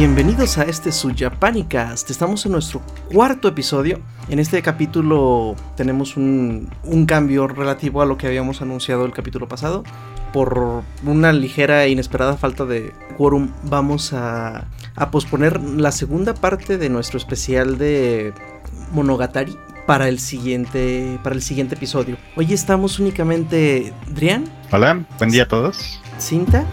Bienvenidos a este su Japanicast. Estamos en nuestro cuarto episodio. En este capítulo tenemos un, un cambio relativo a lo que habíamos anunciado el capítulo pasado. Por una ligera e inesperada falta de quórum, vamos a, a posponer la segunda parte de nuestro especial de Monogatari para el siguiente para el siguiente episodio. Hoy estamos únicamente Drian, Hola, buen día a todos. Cinta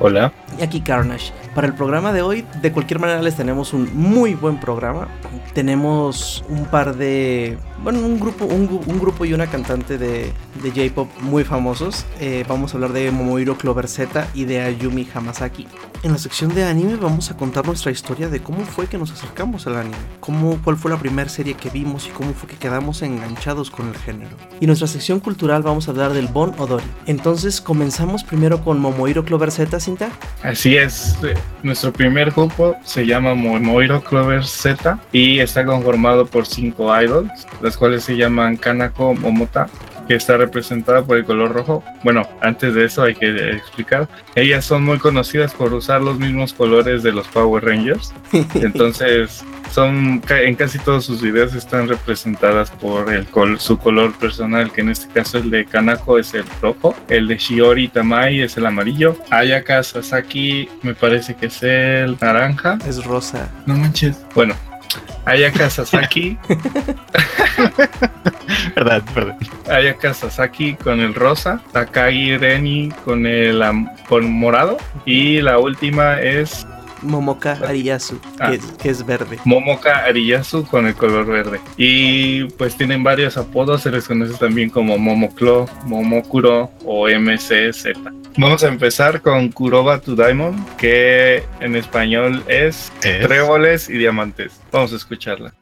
Hola. y aquí Carnage. Para el programa de hoy, de cualquier manera les tenemos un muy buen programa. Tenemos un par de, bueno, un grupo, un, grupo y una cantante de, de J-pop muy famosos. Eh, vamos a hablar de Momohiro Clover Z y de Ayumi Hamasaki. En la sección de anime vamos a contar nuestra historia de cómo fue que nos acercamos al anime, cómo, cuál fue la primera serie que vimos y cómo fue que quedamos enganchados con el género. Y en nuestra sección cultural vamos a hablar del Bon Odori. Entonces comenzamos primero con Momohiro Clover Z, Cinta. Así es, eh, nuestro primer grupo se llama Momoiro Clover Z y está conformado por cinco idols, las cuales se llaman Kanako Momota, que está representada por el color rojo. Bueno, antes de eso hay que explicar, ellas son muy conocidas por usar los mismos colores de los Power Rangers, entonces son en casi todos sus videos están representadas por el col- su color personal, que en este caso el de Kanako es el rojo, el de Shiori Tamai es el amarillo, Ayaka Sasaki me parece que es el naranja. Es rosa. No manches. Bueno, Ayaka Sasaki, Verdad, verdad. Ayaka Sasaki con el rosa, Takagi Reni con el con morado y la última es Momoka Ariyasu, Ah. que, es, que es verde. Momoka Ariyasu con el color verde. Y pues tienen varios apodos, se les conoce también como Momoclo, Momokuro o MCZ. Vamos a empezar con Kuroba to Diamond, que en español es Es- Tréboles y Diamantes. Vamos a escucharla.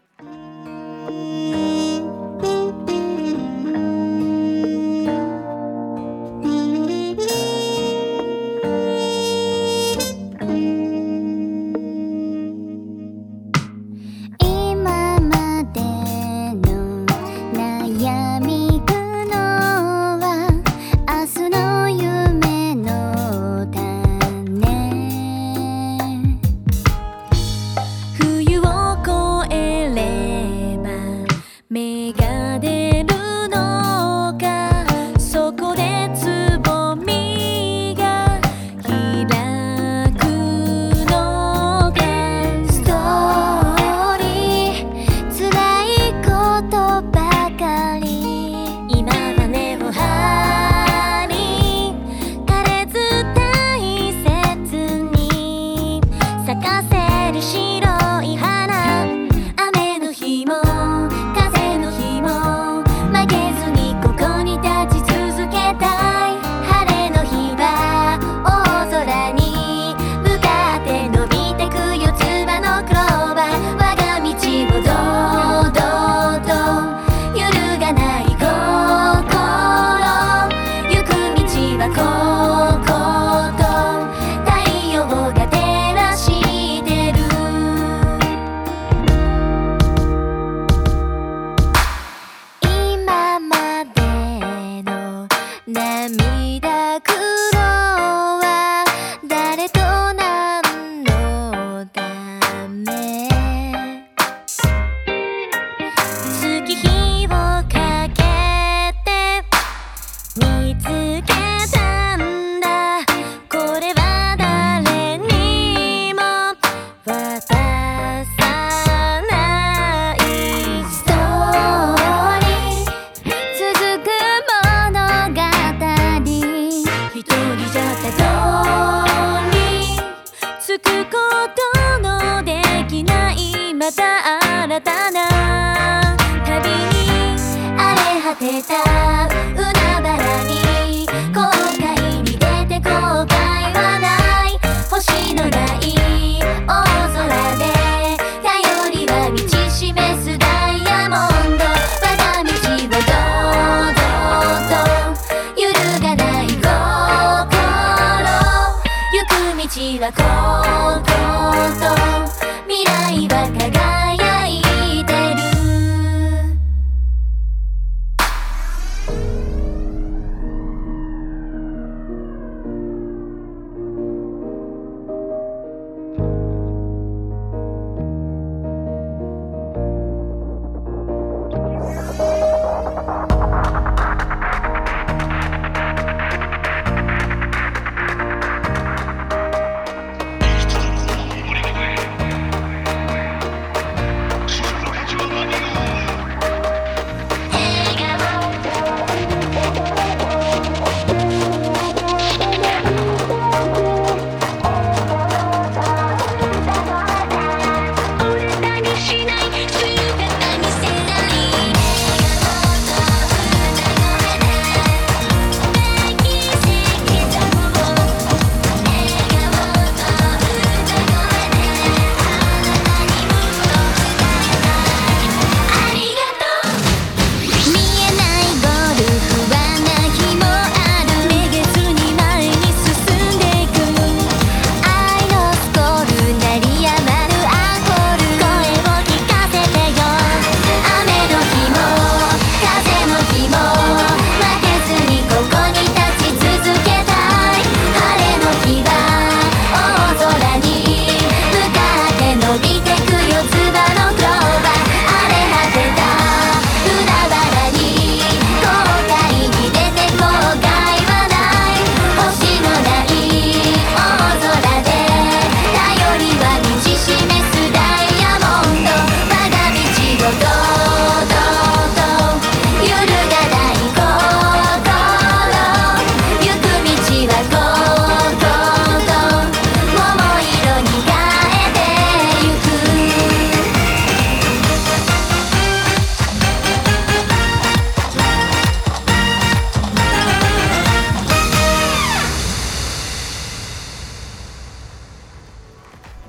新たな旅に荒れ果てた海原に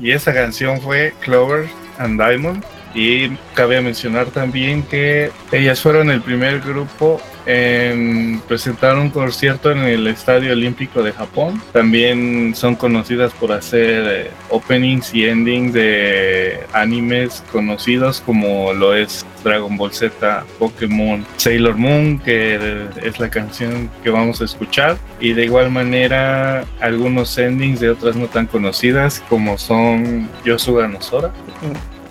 Y esa canción fue Clover and Diamond. Y cabe mencionar también que ellas fueron el primer grupo en presentar un concierto en el Estadio Olímpico de Japón. También son conocidas por hacer eh, openings y endings de animes conocidos como lo es Dragon Ball Z, Pokémon, Sailor Moon, que es la canción que vamos a escuchar. Y de igual manera algunos endings de otras no tan conocidas como son Yosuga no Sora.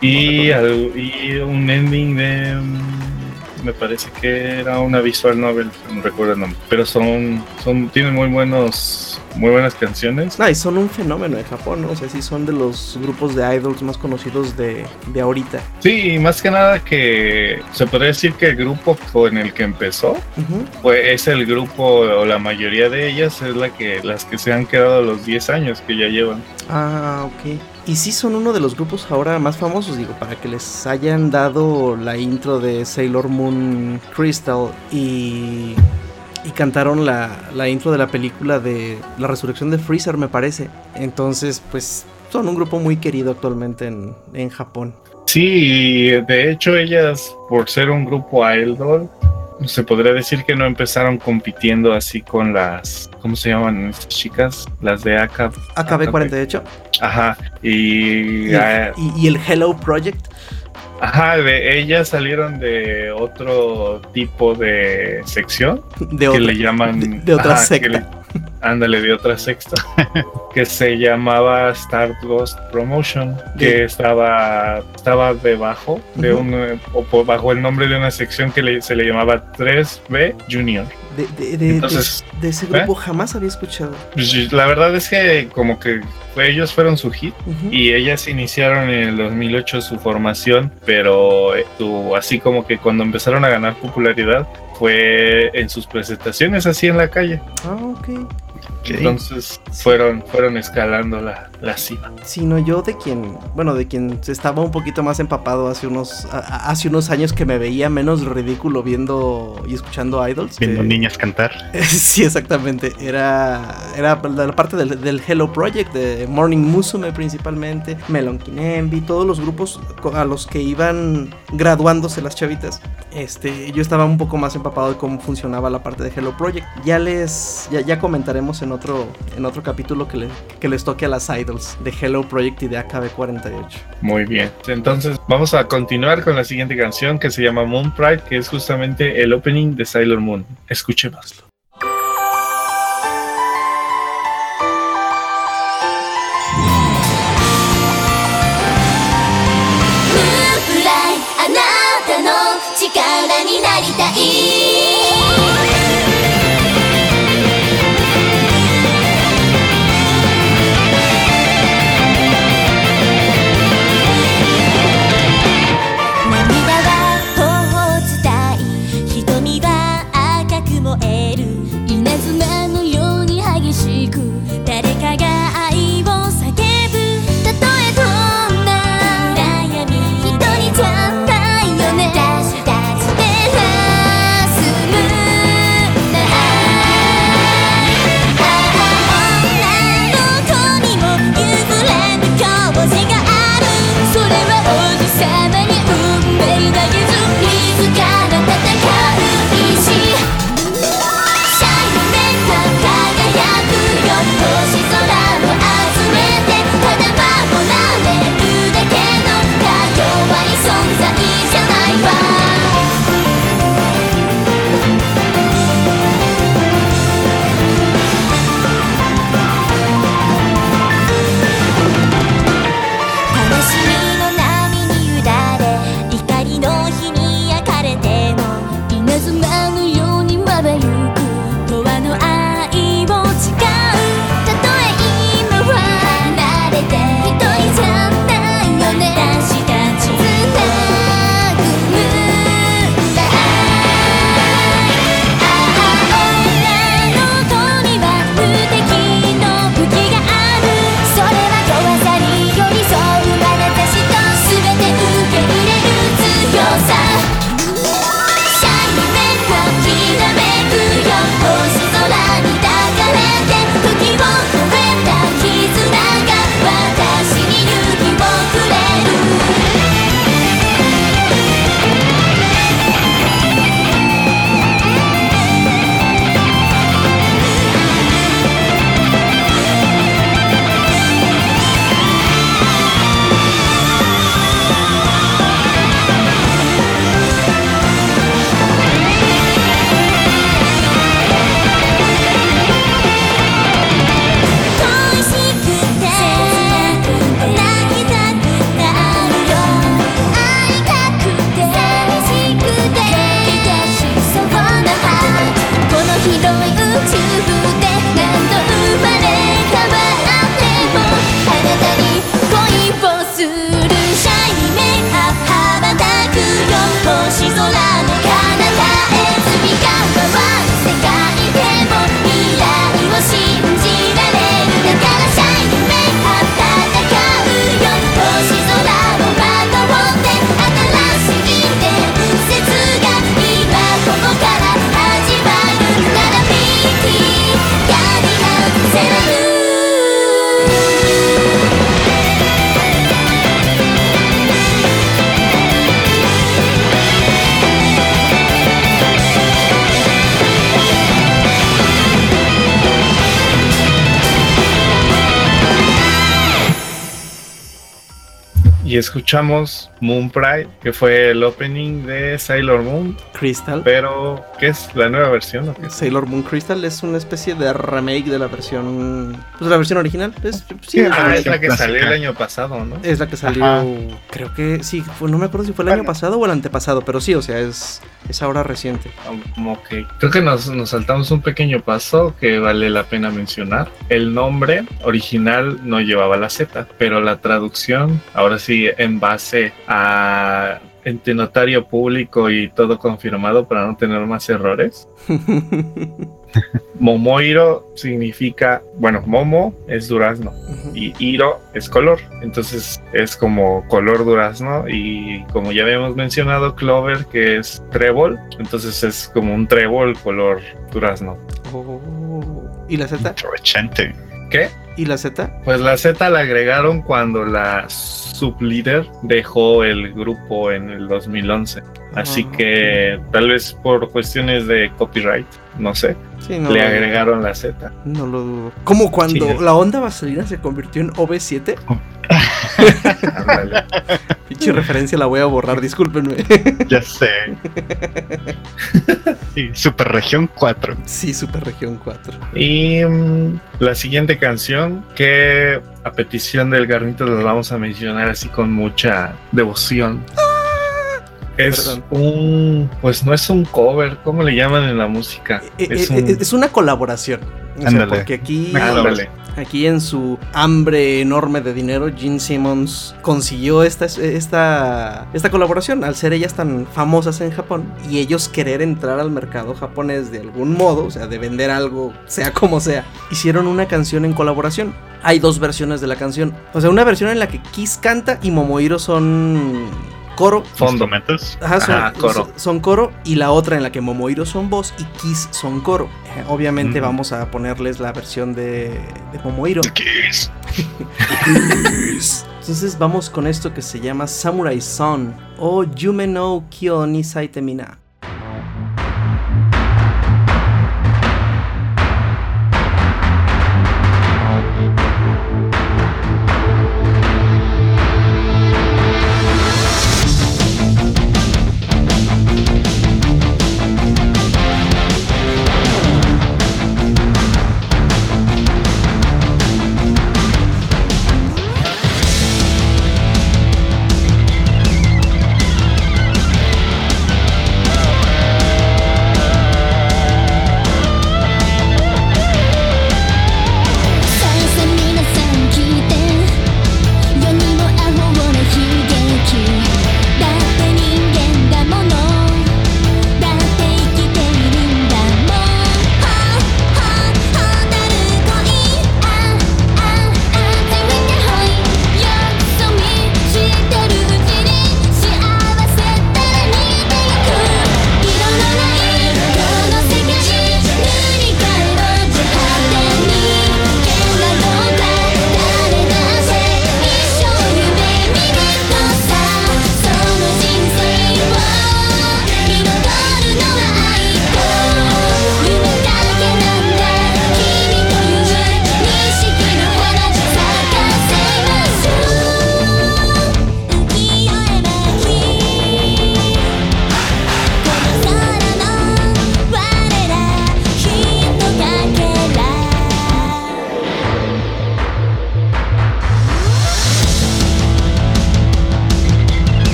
Y, al- y un ending de. mm, Me parece que era una visual novel, no recuerdo el nombre. Pero son. son tienen muy buenos. Muy buenas canciones. No, y son un fenómeno en Japón, ¿no? O sea, sí son de los grupos de idols más conocidos de, de ahorita. Sí, y más que nada que se podría decir que el grupo con el que empezó Ujú. fue, es el grupo, o la mayoría de ellas es la que, las que se han quedado los 10 años que ya llevan. Ah, ok. Y sí son uno de los grupos ahora más famosos, digo, para que les hayan dado la intro de Sailor Moon Crystal y, y cantaron la, la intro de la película de la resurrección de Freezer, me parece. Entonces, pues son un grupo muy querido actualmente en, en Japón. Sí, de hecho ellas, por ser un grupo idol, se podría decir que no empezaron compitiendo así con las, ¿cómo se llaman estas chicas? Las de AK. AKB48 Ajá, y, y, y- y el Hello Project. ajá, de ellas salieron de otro tipo de sección De que otra, le llaman de- de otra ajá, que secta. le- ándale, de otra secta que se llamaba Stardust Promotion, que estaba estaba debajo de un eh, o bajo el nombre de una sección que le- se le llamaba 3B Junior. De, de- de- Entonces, de- de ese ¿eh? grupo jamás había escuchado. Pues, La verdad es que como que ellos fueron su hit y ellas iniciaron en el 2008 su formación, pero eh, su- así como que cuando empezaron a ganar popularidad fue en sus presentaciones así en la calle. Ah, ok. Entonces fueron, fueron escalando la, la cima. Sino yo de quien, bueno, de quien estaba un poquito más empapado hace unos, a- hace unos años que me veía menos ridículo viendo y escuchando idols. Viendo que- niñas cantar. sí, exactamente. Era, era la parte del, del Hello Project, de Morning Musume principalmente, Melon Kinembi, todos los grupos a los que iban graduándose las chavitas. Este, yo estaba un poco más empapado de cómo funcionaba la parte de Hello Project. Ya les, ya, ya comentaremos en otro, en otro capítulo que, le- que les toque a las idols de Hello Project y de AKB48. Muy bien. Entonces vamos a continuar con la siguiente canción que se llama Moon Pride, que es justamente el opening de Sailor Moon. Escuchémoslo. ムーンフライあなたの力になりたい Y escuchamos Moon Pride, que fue el opening de Sailor Moon, Crystal. pero ¿qué es la nueva versión? o qué? Sailor Moon Crystal es una especie de remake de la versión. Pues la versión original. Es, sí, Sí, es, Ah, la- es la que clásica. salió el año pasado, ¿no? es la que salió. Ajá. Creo que sí, fue- no me acuerdo si fue el año pasado o el antepasado, pero sí, o sea, es, es ahora reciente. Ok, creo que nos, nos saltamos un pequeño paso que vale la pena mencionar. El nombre original no llevaba la Z, pero la traducción, ahora sí, en base a ente notario público y todo confirmado para no tener más errores. Momoiro significa, bueno, Momo es durazno y Hiro es color. Entonces es como color durazno y como ya habíamos mencionado, Clover que es trébol. Entonces es como un trébol color durazno. Oh. ¿Y la Z? Aprovechante. ¿Qué? ¿Y la Z? Pues la Z la agregaron cuando la sublíder dejó el grupo en el 2011. Así Ah. que tal vez por cuestiones de copyright, no sé, Sí, no. le agregaron la Z. No lo dudo. Como cuando Sí. la onda vaselina se convirtió en OV7. Ándale. Pinche referencia la voy a borrar, discúlpenme. Ya sé. Sí, Super Región 4. sí, Super Región 4. Y mm, la siguiente canción que a petición del garnito les vamos a mencionar así con mucha devoción. Es Perdón. un, pues no es un cover, ¿cómo le llaman en la música? Eh, Es eh, un- eh, es una colaboración. O sea, porque aquí, Una Ándale. aquí en su hambre enorme de dinero, Gene Simmons consiguió esta, esta, esta colaboración al ser ellas tan famosas en Japón y ellos querer entrar al mercado japonés de algún modo, o sea, de vender algo, sea como sea. Hicieron una canción en colaboración. Hay dos versiones de la canción. O sea, una versión en la que Kiss canta y Momohiro son coro Fondo. Instrumentos. Ajá, son, Ajá, coro. son- son coro y la otra en la que Momohiro son voz y Kiss son coro. Eh, obviamente Mm. vamos a ponerles la versión de, de Momohiro. Kiss. Entonces vamos con esto que se llama Samurai Son o Yume no Kyo ni Saite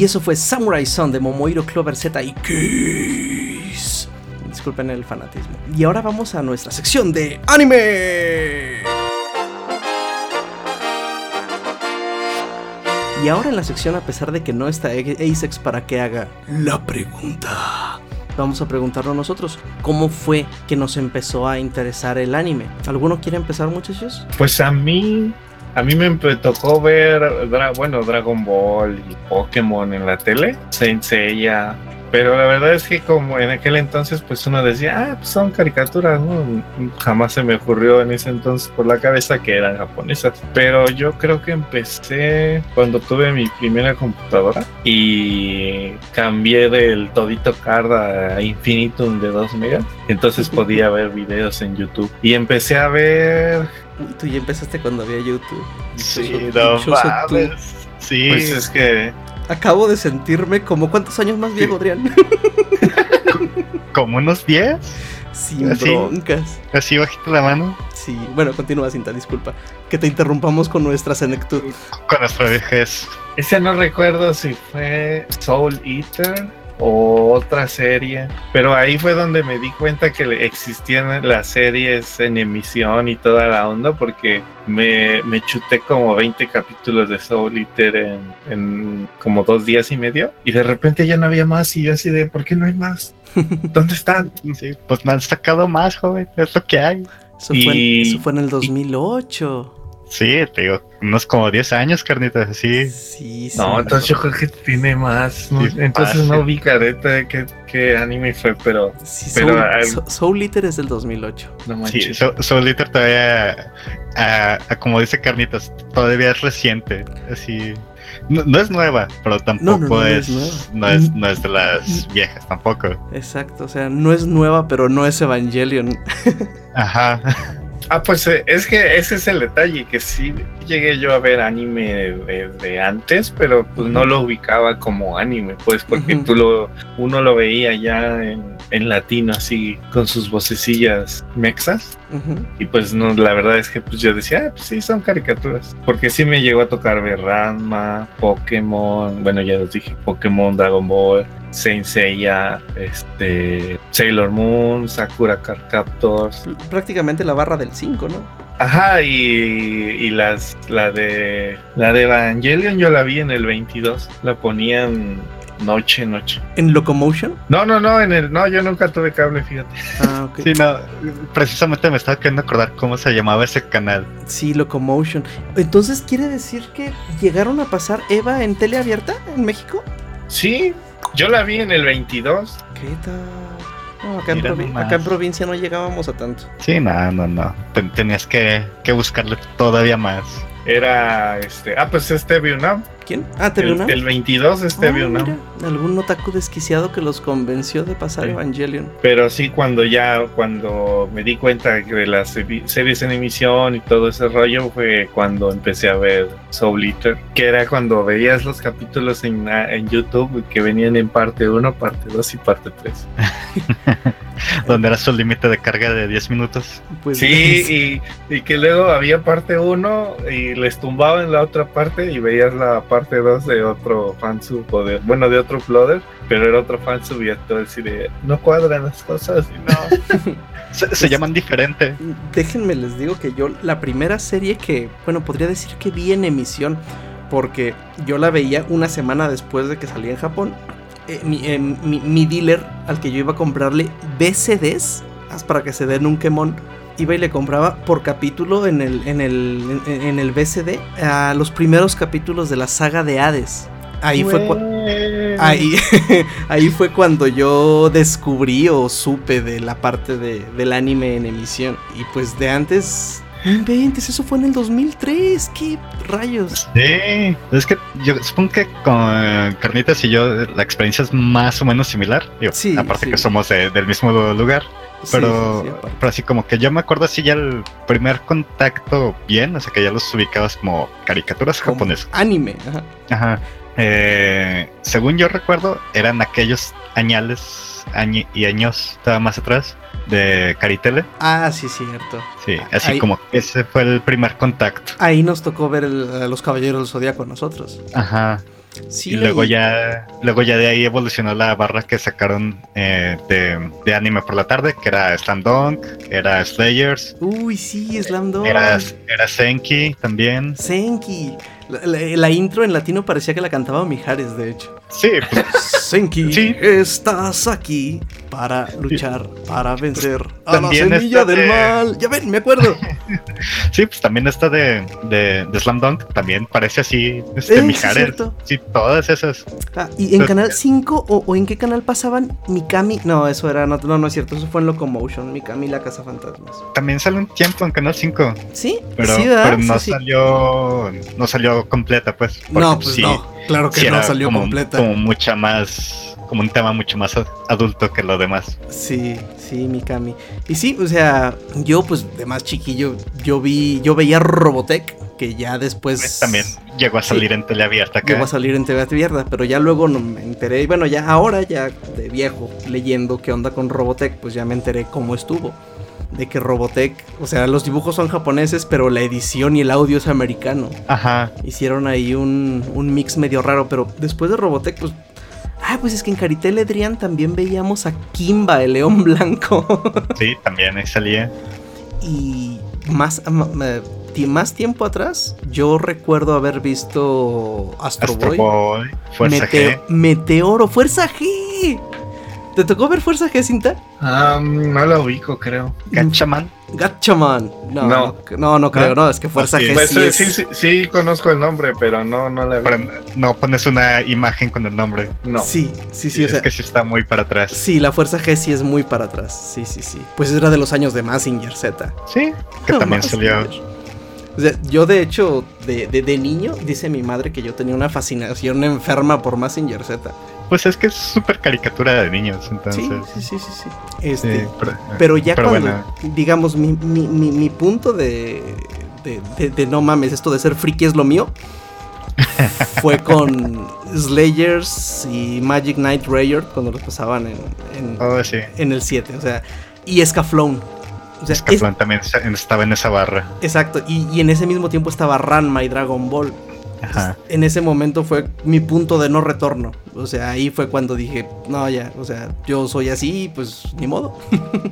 Y eso fue Samurai Son de Momohiro Clover Z y Kiss. Disculpen el fanatismo. Y ahora vamos a nuestra sección de anime. Y ahora en la sección, a pesar de que no está Asex para que haga la pregunta, vamos a preguntarnos nosotros, ¿cómo fue que nos empezó a interesar el anime? ¿Alguno quiere empezar, muchachos? Pues a mí, a mí me tocó ver, bueno, Dragon Ball y Pokémon en la tele, Saint Seiya. Pero la verdad es que como en aquel entonces pues uno decía, ah, pues son caricaturas, ¿no? Jamás se me ocurrió en ese entonces por la cabeza que eran japonesas. Pero yo creo que empecé cuando tuve mi primera computadora y cambié del todito card a Infinitum de 2 megas. Entonces podía ver videos en YouTube. Y empecé a ver tú ya empezaste cuando había YouTube. Sí, no mames. Sí, Pues es que Acabo de sentirme como cuántos años más viejo, Adrián. como unos 10, Sin Así. broncas. así bajito la mano, Sí, bueno, continúa, Cinta, disculpa. Que te interrumpamos con nuestra senectud. con nuestra vejez. ese no recuerdo si fue Soul Eater o otra serie, pero ahí fue donde me di cuenta que existían las series en emisión y toda la onda, porque me, me chuté como 20 capítulos de Soul Eater en, en como dos días y medio, y de repente ya no había más, y yo así de, ¿por qué no hay más? ¿Dónde están? Sí, pues me han sacado más, joven, es lo que hay. Eso, fue, en, Y- eso fue en el 2008. Sí, te digo, unos como 10 años, carnitas, así. Sí, sí. No, entonces yo creo que tiene más. ¿no? Sí, entonces fácil. no vi careta de qué, qué anime fue, pero Sí, pero Soul, hay- So- Soul Eater es del 2008. no Sí, manches. So- Soul Eater todavía, como dice Carnitas, todavía es reciente. Así, no, no es nueva, pero tampoco no, no es, es no es, no es de las viejas tampoco. Exacto, o sea, no es nueva, pero no es Evangelion. Ajá. Ah, pues eh, es que ese es el detalle, que sí llegué yo a ver anime de, de antes, pero pues no lo ubicaba como anime, pues porque tú lo, uno lo veía ya en, en latino así, con sus vocecillas mexas, y pues no, la verdad es que pues yo decía, ah, pues sí, son caricaturas, porque sí me llegó a tocar ver Ranma, Pokémon, bueno ya les dije, Pokémon, Dragon Ball, Saint Seiya, este, Sailor Moon, Sakura Card Captors, Prácticamente la barra del 5, ¿no? Ajá, y, y las la de la de Evangelion yo la vi en el 22, la ponían noche noche. En Locomotion. No, no, no, en el no, yo nunca tuve cable, fíjate. Ah, ok. Sí, no, precisamente me estaba queriendo acordar cómo se llamaba ese canal. Sí, Locomotion. Entonces, ¿quiere decir que llegaron a pasar Eva en tele abierta en México? Sí, yo la vi en el 22. ¿Qué tal? No, acá, en acá en provincia no llegábamos a tanto. Sí, no, no, no. Ten- tenías que, que buscarle todavía más. Era este, ah, pues es TV UNAM. ¿Quién? Ah, TV El, Unam. el 22 es Ah, TV UNAM. mira, algún otaku desquiciado que los convenció de pasar Sí. Evangelion. Pero sí, cuando ya, cuando me di cuenta de las series en emisión y todo ese rollo, fue cuando empecé a ver Soul Eater, que era cuando veías los capítulos en, en YouTube que venían en parte 1, parte 2 y parte 3. Donde era su límite de carga de 10 minutos. Pues, Sí, y, y que luego había parte 1 y les tumbaban la otra parte y veías la parte 2 de otro fansub, o de, bueno, de otro Flooder, pero era otro fansub y todo así de, no cuadran las cosas y no. Se, se llaman diferente. Déjenme les digo que yo la primera serie que, bueno, podría decir que vi en emisión, porque yo la veía una semana después de que salía en Japón. Eh, mi, eh, mi- mi dealer al que yo iba a comprarle BCDs haz para que se den un quemón. Iba y le compraba por capítulo en el, en el, en, en el BCD a los primeros capítulos de la saga de Hades. Ahí fue, Ahí, ahí fue cuando yo descubrí o supe de la parte de- del anime en emisión. Y pues de antes, no inventes, eso fue en el 2003. ¿Qué rayos? Sí. Es que yo supongo que con Carnitas y yo la experiencia es más o menos similar. Digo, Sí, aparte sí. que somos de- del mismo lugar. Pero, Sí, sí, sí, aparte. pero así como que yo me acuerdo así ya el primer contacto bien, o sea que ya los ubicabas como caricaturas Como japonesas. Anime, ajá. Ajá. Eh, según yo recuerdo, eran aquellos añales y años, estaba más atrás, de Caritele. Ah, sí, cierto. Sí, así Ahí- como que ese fue el primer contacto. Ahí nos tocó ver el- los Caballeros del Zodíaco nosotros. Ajá. Sí, y luego ya, luego ya de ahí evolucionó la barra que sacaron eh, de, de anime por la tarde, que era Slam Dunk, era Slayers, Uy, sí, Slam Dunk. era, era Senki también. Senki. La, la- la intro en latino parecía que la cantaba Mijares, de hecho. Sí, pues, Senki, Sí. estás aquí para luchar, para vencer a la semilla del de- mal. Ya ven, me acuerdo. sí, pues también esta de, de, de Slam Dunk también parece así, Eh, este, sí, Mijares. cierto. Sí, todas esas. Ah, ¿Y en Entonces- Canal 5 o, o en qué canal pasaban Mikami? No, eso era, no, no, no es cierto, eso fue en Locomotion, Mikami la Casa Fantasmas. También sale un tiempo en Canal 5, ¿Sí? pero, sí, pero no Sí, sí. salió no salió completa, pues. No, pues sí, no, claro que sí no salió como, completa. Como mucha más, como un tema mucho más adulto que lo demás. Sí, sí, Mikami. Y sí, o sea, yo pues de más chiquillo, yo vi, yo veía Robotech, que ya después... Pues, También llegó a Sí. salir en teleabierta acá. Llegó a salir en TV Abierta, pero ya luego no me enteré, bueno, ya ahora ya de viejo, leyendo qué onda con Robotech, pues ya me enteré cómo estuvo. De que Robotech, o sea, los dibujos son japoneses, pero la edición y el audio es americano. Ajá. Hicieron ahí un, un mix medio raro, pero después de Robotech, pues... Ah, pues es que en Caritel Edrian también veíamos a Kimba, el león blanco. Sí, también ahí salía. y más, más tiempo atrás, yo recuerdo haber visto Astro, Astro Boy. Boy, Fuerza Mete- G. Meteoro, Fuerza G. ¿Te tocó ver Fuerza G, Cinta? Ah, no la ubico, creo. Gatchaman. Gatchaman. No, no, No. no, no creo, no, es que Fuerza sí. G Pues sí eh, es- sí, sí, sí conozco el nombre, pero no, no la vi. no pones una imagen con el nombre. No. Sí, sí, sí, o es sea, que sí está muy para atrás. sí, la Fuerza G sí es muy para atrás, sí, sí, sí. Pues era de los años de Massinger Z. Sí, que No, también salió. O sea, yo de hecho, de, de- de niño, dice mi madre que yo tenía una fascinación enferma por Massinger Z. Pues es que es súper caricatura de niños, entonces. Sí, sí, sí, sí, sí. Este, sí, pero, Pero ya pero cuando, bueno. digamos, mi, mi, mi, mi punto de, de, no mames, esto de ser friki es lo mío, fue con Slayers y Magic Knight Rayer cuando los pasaban en, en, Oh, sí. en el 7, o sea, y Escaflón. O sea, es- también estaba en esa barra. exacto, y, y en ese mismo tiempo estaba Ranma y Dragon Ball. Ajá. En ese momento fue mi punto de no retorno. O sea, ahí fue cuando dije, no, ya, o sea, yo soy así, pues ni modo.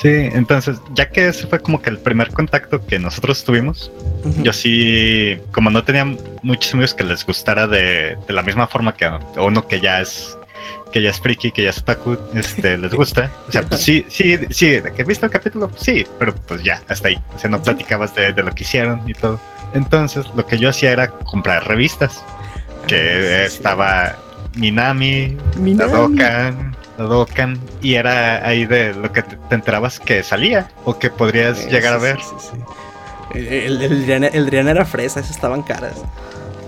Sí, entonces, ya que ese fue como que el primer contacto que nosotros tuvimos, yo sí, como no tenía muchos amigos que les gustara de, de la misma forma que a uno que ya es que ya es friki, que ya es otaku, este, les gusta. O sea, pues sí, sí, sí, de que he visto el capítulo, sí, pero pues ya, hasta ahí. O sea, no platicabas de, de lo que hicieron y todo. Entonces, lo que yo hacía era comprar revistas, que Ah, sí, sí. estaba Minami, la Minami. Dokkan, la Dokkan, y era ahí de lo que te, te enterabas que salía o que podrías Eh, llegar a sí, ver. sí, sí, sí. El, el, el Driana- el Driana era fresa, esas estaban caras.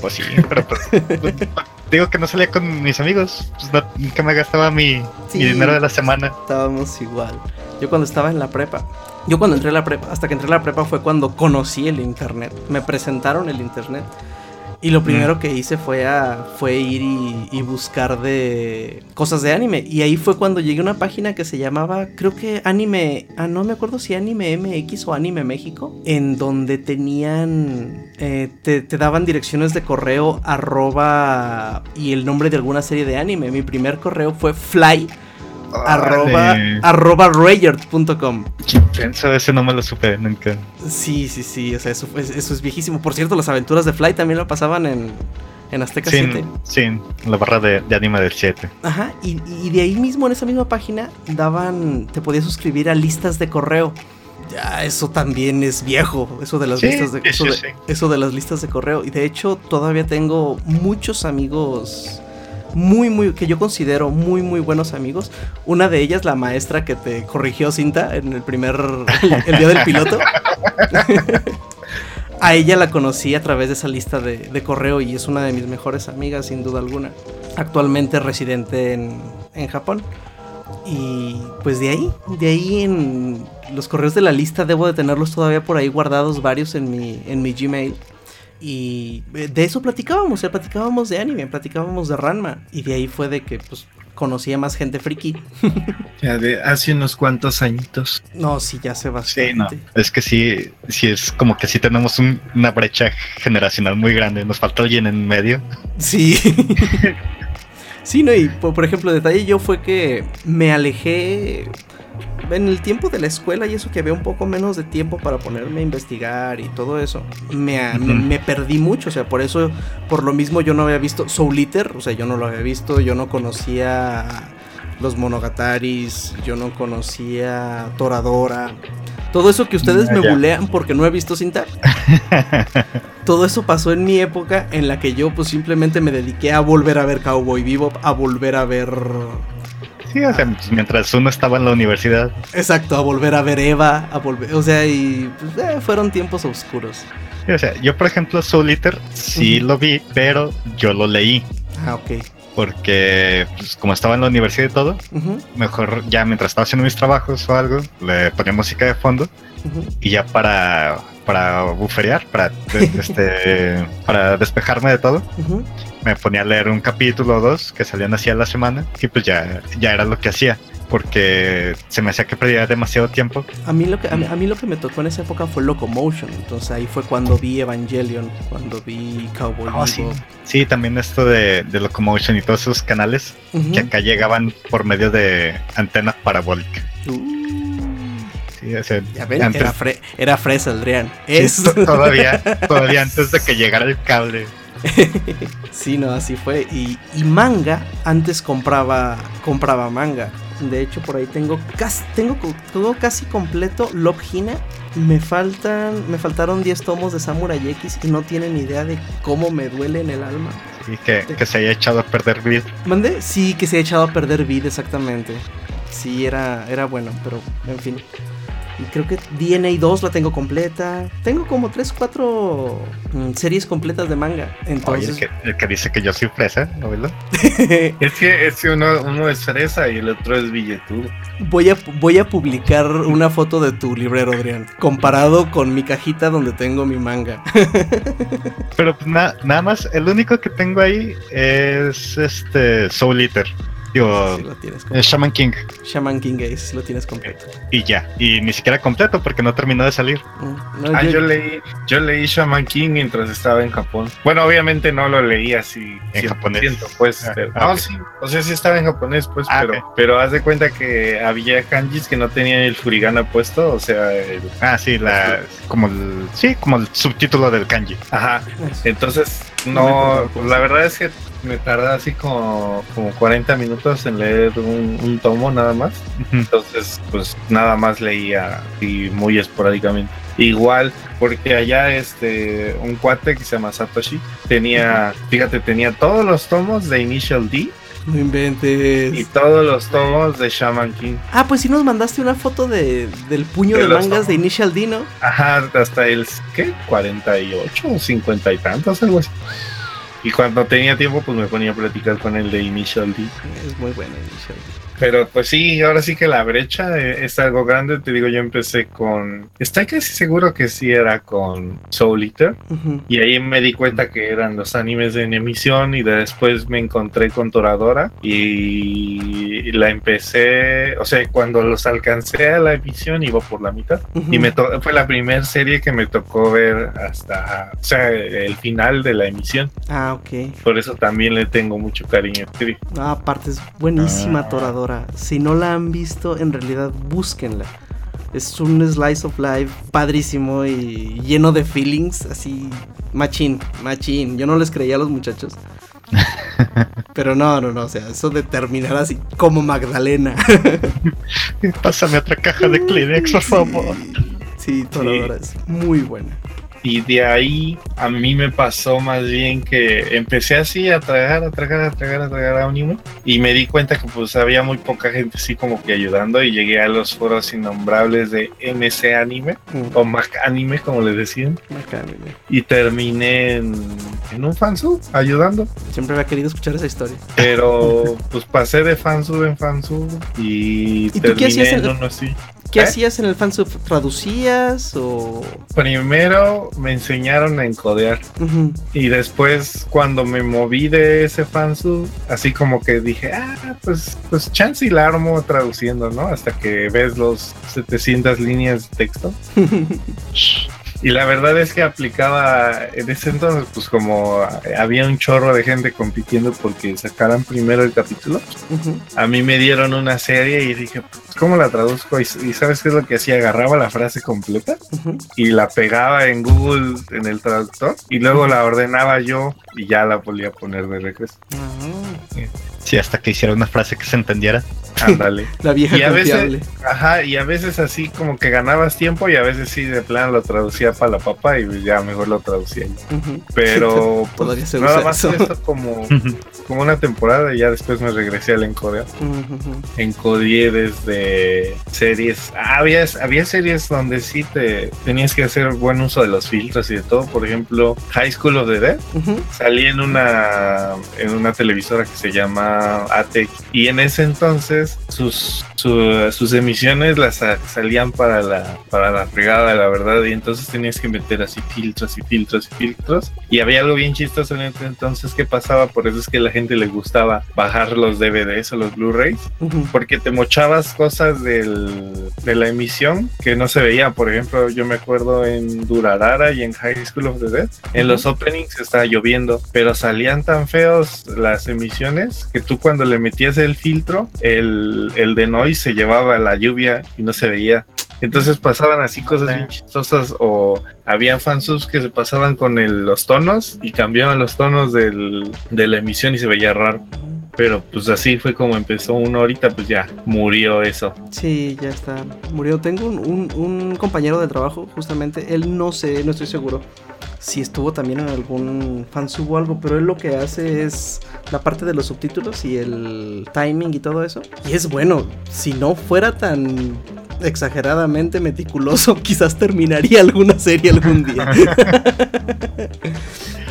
Pues sí, pero pues, digo que no salía con mis amigos, pues no, nunca me gastaba mi, Sí. mi dinero de la semana. Estábamos igual. Yo cuando estaba en la prepa, yo cuando entré a la prepa, hasta que entré a la prepa fue cuando conocí el internet. Me presentaron el internet. Y lo primero que hice fue, a, fue ir y, y buscar de cosas de anime. Y ahí fue cuando llegué a una página que se llamaba, creo que Anime, ah, no me acuerdo si Anime MX o Anime México, en donde tenían, eh, te, te daban direcciones de correo arroba y el nombre de alguna serie de anime. Mi primer correo fue fly arroba, Órale. arroba rayard.com. Eso, ese no me lo supe nunca. Sí, sí, sí, o sea, eso, fue- eso es viejísimo. Por cierto, las aventuras de Fly también lo pasaban en, en Azteca 7. Sin, sin la barra de, de anime del 7. Ajá, y, y de ahí mismo, en esa misma página, daban, te podías suscribir a listas de correo. Ya, eso también es viejo, eso de las Sí, listas de, sí, eso, sí, de, sí. eso de las listas de correo. Y de hecho, todavía tengo muchos amigos muy, muy, que yo considero muy, muy buenos amigos. Una de ellas, la maestra que te corrigió cinta en el primer, el, día del piloto. A ella la conocí a través de esa lista de, de correo y es una de mis mejores amigas, sin duda alguna. Actualmente residente en, en Japón. Y pues de ahí, de ahí en los correos de la lista debo de tenerlos todavía por ahí guardados varios en mi, en mi Gmail. Y eh, de eso platicábamos, o sea, platicábamos de anime, platicábamos de Ranma. Y de ahí fue de que, pues, conocía más gente friki. Ya de hace unos cuantos añitos. No, sí, ya sé bastante. Sí, no. Es que sí, sí es como que sí tenemos un- una brecha generacional muy grande. Nos falta alguien en medio. Sí. sí, no, y por, por ejemplo, detalle yo fue que me alejé en el tiempo de la escuela y eso que había un poco menos de tiempo para ponerme a investigar y todo eso. Me, me- perdí mucho, o sea, por eso, por lo mismo yo no había visto Soul Eater, o sea, yo no lo había visto, yo no conocía los Monogataris, yo no conocía Toradora. Todo eso que ustedes Ah, me bulean porque no he visto Cinta. Todo eso pasó en mi época en la que yo pues simplemente me dediqué a volver a ver Cowboy Bebop, a volver a ver... Sí, o sea, mientras uno estaba en la universidad. Exacto, a volver a ver Eva, a volver... O sea, y pues, eh, fueron tiempos oscuros. Sí, o sea, yo por ejemplo Soul Eater sí lo vi, pero yo lo leí. Ah, ok. Porque pues, como estaba en la universidad y todo, mejor ya mientras estaba haciendo mis trabajos o algo, le ponía música de fondo y ya para para buferear, para este para despejarme de todo, Ujú. Me ponía a leer un capítulo o dos que salían así a la semana y pues ya ya era lo que hacía porque se me hacía que perdía demasiado tiempo. A mí, lo que, a, mí, a mí lo que me tocó en esa época fue Locomotion. Entonces ahí fue cuando vi Evangelion, cuando vi Cowboy Oh, sí. Sí, también esto de, de Locomotion y todos esos canales que acá llegaban por medio de antena parabólica. Uh, Sí, o sea, ya ven, antes- era, fre- era fresa, Adrián. sí, todavía, todavía antes de que llegara el cable. sí, no, así fue. Y, y manga, antes compraba compraba manga. De hecho, por ahí tengo casi, tengo todo casi completo Love Hina. Me faltan, me faltaron 10 tomos de Samurai X y no tienen idea de cómo me duele en el alma. Y que, que se haya echado a perder Bill. ¿Mande? Sí, que se ha echado a perder vida, exactamente. Sí, era, era bueno, pero en fin. Y creo que DNA 2 la tengo completa. Tengo como 3, 4 series completas de manga. Oye, Entonces, el que, el que dice que yo soy fresa, ¿no ves? Es que, es que uno, uno es fresa y el otro es billetudo. voy, a, voy a publicar una foto de tu librero, Adrián. Comparado con mi cajita donde tengo mi manga. Pero pues na- nada más, el único que tengo ahí es este Soul Eater. Digo, Sí, lo tienes completo. Shaman King. Shaman King Ace, sí lo tienes completo. Y ya. Y ni siquiera completo porque no terminó de salir. Mm, no, Ah, yo- yo leí, yo leí Shaman King mientras estaba en Japón. Bueno, obviamente no lo leí así En 100%, japonés. pues. Ah, pero- ah, no, sí, o sea, sí estaba en japonés, pues, Ah, pero, pero haz de cuenta que había kanjis que no tenían el furigana puesto, o sea, el- Ah, sí, la, como el, sí, como el subtítulo del kanji. ajá. Entonces, No pues, la verdad es que me tarda así como, como 40 minutos en leer un, un tomo nada más. Entonces, pues nada más leía y muy esporádicamente. Igual, porque allá este un cuate que se llama Satoshi tenía, fíjate, tenía todos los tomos de Initial D No y inventes. todos los tomos de Shaman King. Ah, pues sí nos mandaste una foto de, del puño De mangas tomos. de Initial D, ¿no? Ajá, hasta el ¿qué? 48 o 50 y tantos, algo así. Y cuando tenía tiempo, pues me ponía a platicar con el de Initial D. Es muy buena Initial D. Pero pues sí, ahora sí que la brecha es algo grande. Te digo, yo empecé con. Estoy casi seguro que sí era con Soul Eater. Ujú. Y ahí me di cuenta que eran los animes en emisión. Y después me encontré con Toradora. Y la empecé. O sea, cuando los alcancé a la emisión, iba por la mitad. Y me to- fue la primera serie que me tocó ver hasta. O sea, el final de la emisión. Ah, ok. Por eso también le tengo mucho cariño. Sí. Ah, aparte es buenísima Ah. Toradora. Si no la han visto, en realidad búsquenla. Es un slice of life padrísimo y lleno de feelings, así machín, machín. Yo no les creía a los muchachos. Pero no, no, no, o sea, eso de terminar así como Magdalena. Pásame otra caja de Kleenex, por favor. Sí, Toradora es muy buena. Y de ahí a mí me pasó más bien que empecé así a tragar, a tragar, a tragar, a tragar anime. Y me di cuenta que pues había muy poca gente así como que ayudando. Y llegué a los foros innombrables de MC Anime Mm, o Mac Anime, como les decían. bacán, mira. Y terminé en, en un fansub ayudando. Siempre había querido escuchar esa historia. Pero pues pasé de fansub en fansub y, ¿Y terminé en uno así. ¿Qué ¿Eh? hacías en el fansub? ¿Traducías o...? Primero me enseñaron a encodear y después cuando me moví de ese fansub, así como que dije, ah, pues, pues chance y la armo traduciendo, ¿no? Hasta que ves los 700 líneas de texto. Y la verdad es que aplicaba en ese entonces, pues como había un chorro de gente compitiendo porque sacaran primero el capítulo, a mí me dieron una serie y dije, pues, ¿cómo la traduzco? Y, y ¿sabes qué es lo que hacía? Agarraba la frase completa y la pegaba en Google en el traductor y luego la ordenaba yo y ya la volvía a poner de regreso. Sí, hasta que hiciera una frase que se entendiera. Ándale. la vieja Y a veces-. Ajá, y a veces así como que ganabas tiempo y a veces sí de plano lo traducía para la papa y ya mejor lo traducía. Pero pues, Todavía se nada más eso. esto como, como una temporada y ya después me regresé al encodeo. Ujú. Encodié desde series. Ah, había, había series donde sí te tenías que hacer buen uso de los filtros y de todo. Por ejemplo, High School of the Dead. Salí en una en una televisora que se llama ATEC y en ese entonces sus su- sus emisiones las sa- salían para la para la fregada la verdad y entonces tenías que meter así filtros y filtros y filtros y había algo bien chistoso en ese entonces que pasaba por eso es que a la gente le gustaba bajar los DVDs o los Blu-rays Ujú. porque te mochabas cosas del, de la emisión que no se veían. Por ejemplo, yo me acuerdo en Durarara y en High School of the Dead, en los openings estaba lloviendo, pero salían tan feos las emisiones que tú cuando le metías el filtro, el, el de noise se llevaba la lluvia y no se veía. Entonces pasaban así cosas bien chistosas o había fansubs que se pasaban con el- los tonos y cambiaban los tonos del, de la emisión y se veía raro. Pero pues así fue como empezó uno ahorita, pues ya murió eso. Sí, ya está. Murió. Tengo un, un- un compañero de trabajo, justamente. Él no sé, no estoy seguro si estuvo también en algún fansub o algo, pero él lo que hace es la parte de los subtítulos y el timing y todo eso. Y es bueno. Si no fuera tan exageradamente meticuloso, quizás terminaría alguna serie algún día.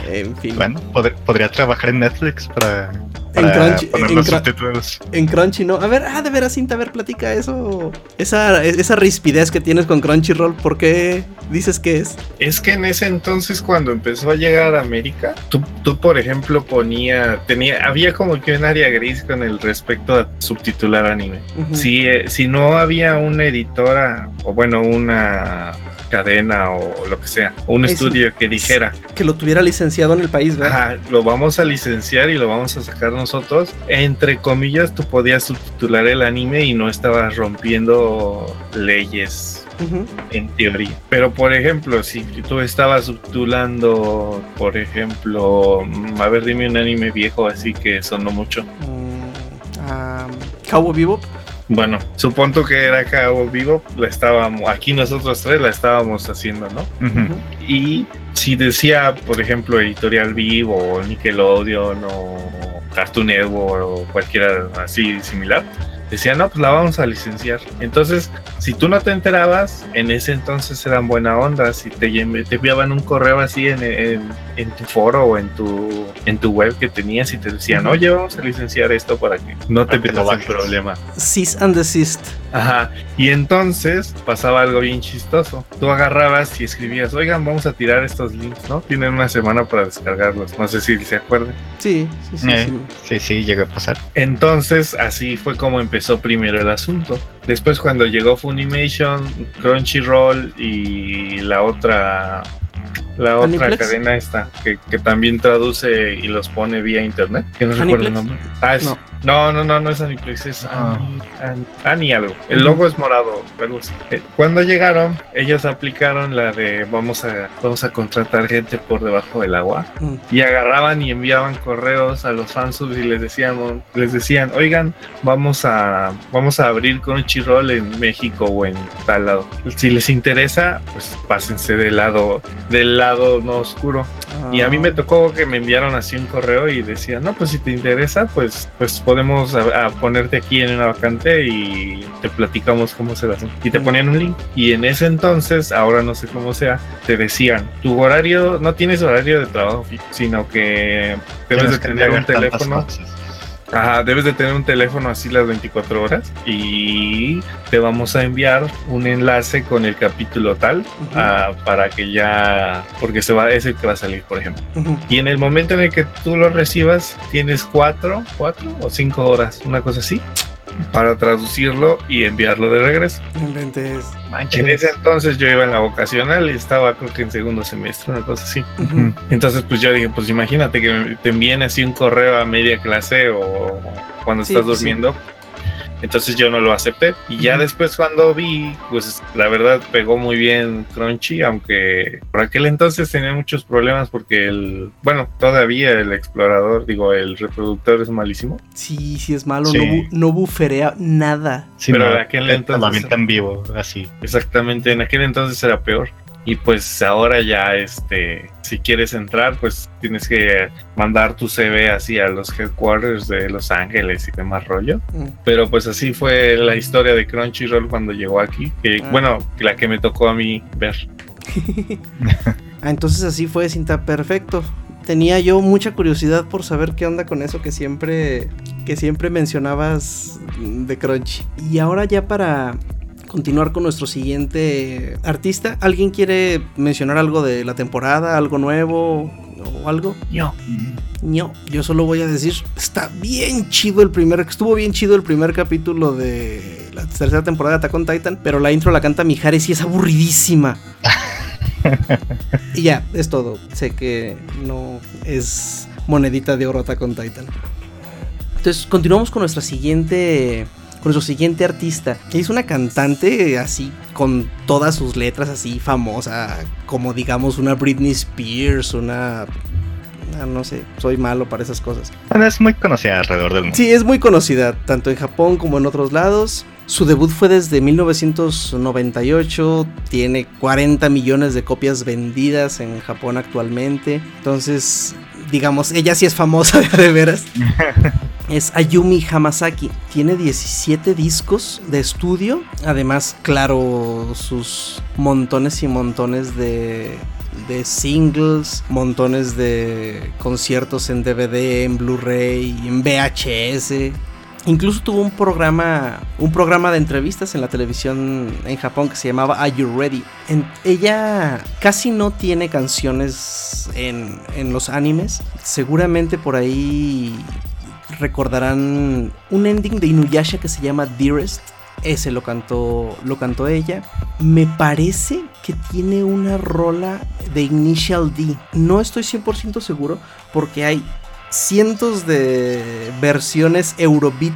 en fin. Bueno, podría trabajar en Netflix para, En Crunchy- poner en los subtítulos. En Crunchy, ¿no? A ver, ah, de veras, Cinta, a ver, platica eso. Esa, esa rispidez que tienes con Crunchyroll, ¿por qué dices que es? Es que en ese entonces cuando empezó a llegar a América, tú, tú, por ejemplo ponía, tenía, había como que un área gris con el respecto a subtitular anime. Si, eh, si no había una editora o bueno, una cadena o lo que sea, un Es- estudio que dijera, Que lo tuviera licenciado en el país, ¿verdad? Ajá, lo vamos a licenciar y lo vamos a sacar nosotros. Entre comillas, tú podías subtitular el anime y no estabas rompiendo leyes Ujú. en teoría. Pero por ejemplo, si tú estabas subtitulando, por ejemplo, mm, a ver, dime un anime viejo así que sonó mucho. Mm, Cowboy Bebop. Bueno, supongo que era Cabo Vivo, la estábamos, aquí nosotros tres la estábamos haciendo, ¿no? Y si decía, por ejemplo, Editorial Vivo o Nickelodeon o Cartoon Network o cualquiera así similar, decía, no, pues la vamos a licenciar. Entonces, si tú no te enterabas, en ese entonces eran buena onda. Si te, enviaban un correo así en, en- en tu foro o en tu, en tu web que tenías y te decían, oye, vamos a licenciar esto para que no te metas en bajes. problema. Cease and Desist. Ajá. Y entonces pasaba algo bien chistoso. Tú agarrabas y escribías, oigan, vamos a tirar estos links, ¿no? Tienen una semana para descargarlos. No sé si se acuerdan. Sí, sí, sí. Eh. sí. Sí, sí, llegó a pasar. Entonces, así fue como empezó primero el asunto. Después, cuando llegó Funimation, Crunchyroll y la otra. La otra Aniplex. cadena esta, que, que también traduce y los pone vía internet. Que no recuerdo el ¿Aniplex? nombre. Ah, es- No. No. no, no, no, es Aniplex, es Ah. Ani, Ani- Ani algo. El logo es morado, así. Eh, Cuando llegaron, ellos aplicaron la de vamos a, vamos a contratar gente por debajo del agua Mm. y agarraban y enviaban correos a los fansubs y les decían, les decían, oigan, vamos a, vamos a abrir Crunchyroll en México o en tal lado. Si les interesa, pues pásense del lado, del lado no oscuro. Y a mí me Ah, tocó que me enviaron así un correo y decían, no, pues si te interesa, pues, pues podemos a- a ponerte aquí en una vacante y te platicamos cómo se hace. Y te ponían un link. Y en ese entonces, ahora no sé cómo sea, te decían, tu horario, no tienes horario de trabajo sino que debes de tener un teléfono. cosas. Ajá, debes de tener un teléfono así las 24 horas y te vamos a enviar un enlace con el capítulo tal ah, para que ya, porque se va, es el que va a salir, por ejemplo. Y en el momento en el que tú lo recibas, tienes cuatro, cuatro o cinco horas, una cosa así, para traducirlo y enviarlo de regreso. En ese entonces yo iba en la vocacional y estaba creo que en segundo semestre, una cosa así. Entonces pues yo dije, pues imagínate que te envíen así un correo a media clase o cuando Sí, estás pues, sí. Entonces yo no lo acepté. Y ya después cuando vi, pues la verdad pegó muy bien Crunchy, aunque por aquel entonces tenía muchos problemas porque el, bueno, todavía el explorador, digo, el reproductor es malísimo. Sí, sí es malo, Sí. no, bu- no buferea nada. Sí, Pero no, de aquel entonces- en vivo, así. Exactamente, en aquel entonces era peor. Y pues ahora ya, este, si quieres entrar, pues tienes que mandar tu CV así a los headquarters de Los Ángeles y demás rollo. Mm. Pero pues así fue la historia de Crunchyroll cuando llegó aquí. Que, Ah. Bueno, la que me tocó a mí ver. Ah, entonces así fue cinta perfecto. Tenía yo mucha curiosidad por saber qué onda con eso que siempre que siempre mencionabas de Crunchy. Y ahora ya para continuar con nuestro siguiente artista, ¿alguien quiere mencionar algo de la temporada, algo nuevo o algo? Yo. No, yo solo voy a decir, está bien chido el primer, estuvo bien chido el primer capítulo de la tercera temporada de Attack on Titan, pero la intro la canta Mijares y es aburridísima. y ya, es todo. Sé que no es monedita de oro Attack on Titan. Entonces, continuamos con nuestra siguiente con nuestro siguiente artista. Es una cantante así con todas sus letras así famosa, como digamos una Britney Spears, una no sé, soy malo para esas cosas. Es muy conocida alrededor del mundo. Sí, es muy conocida, tanto en Japón como en otros lados. Su debut fue desde 1998, tiene 40 millones de copias vendidas en Japón actualmente. Entonces, digamos, ella sí es famosa de, veras. Es Ayumi Hamasaki. Tiene 17 discos de estudio. Además, claro, sus montones y montones de, de singles, montones de conciertos en DVD, en Blu-ray, en VHS. Incluso tuvo un programa, un programa de entrevistas en la televisión en Japón que se llamaba Are You Ready? Ella casi no tiene canciones en, en los animes. Seguramente por ahí recordarán un ending de Inuyasha que se llama Dearest. Ese lo cantó, lo cantó ella. Me parece que tiene una rola de Initial D. No estoy 100% seguro porque hay cientos de versiones Eurobeat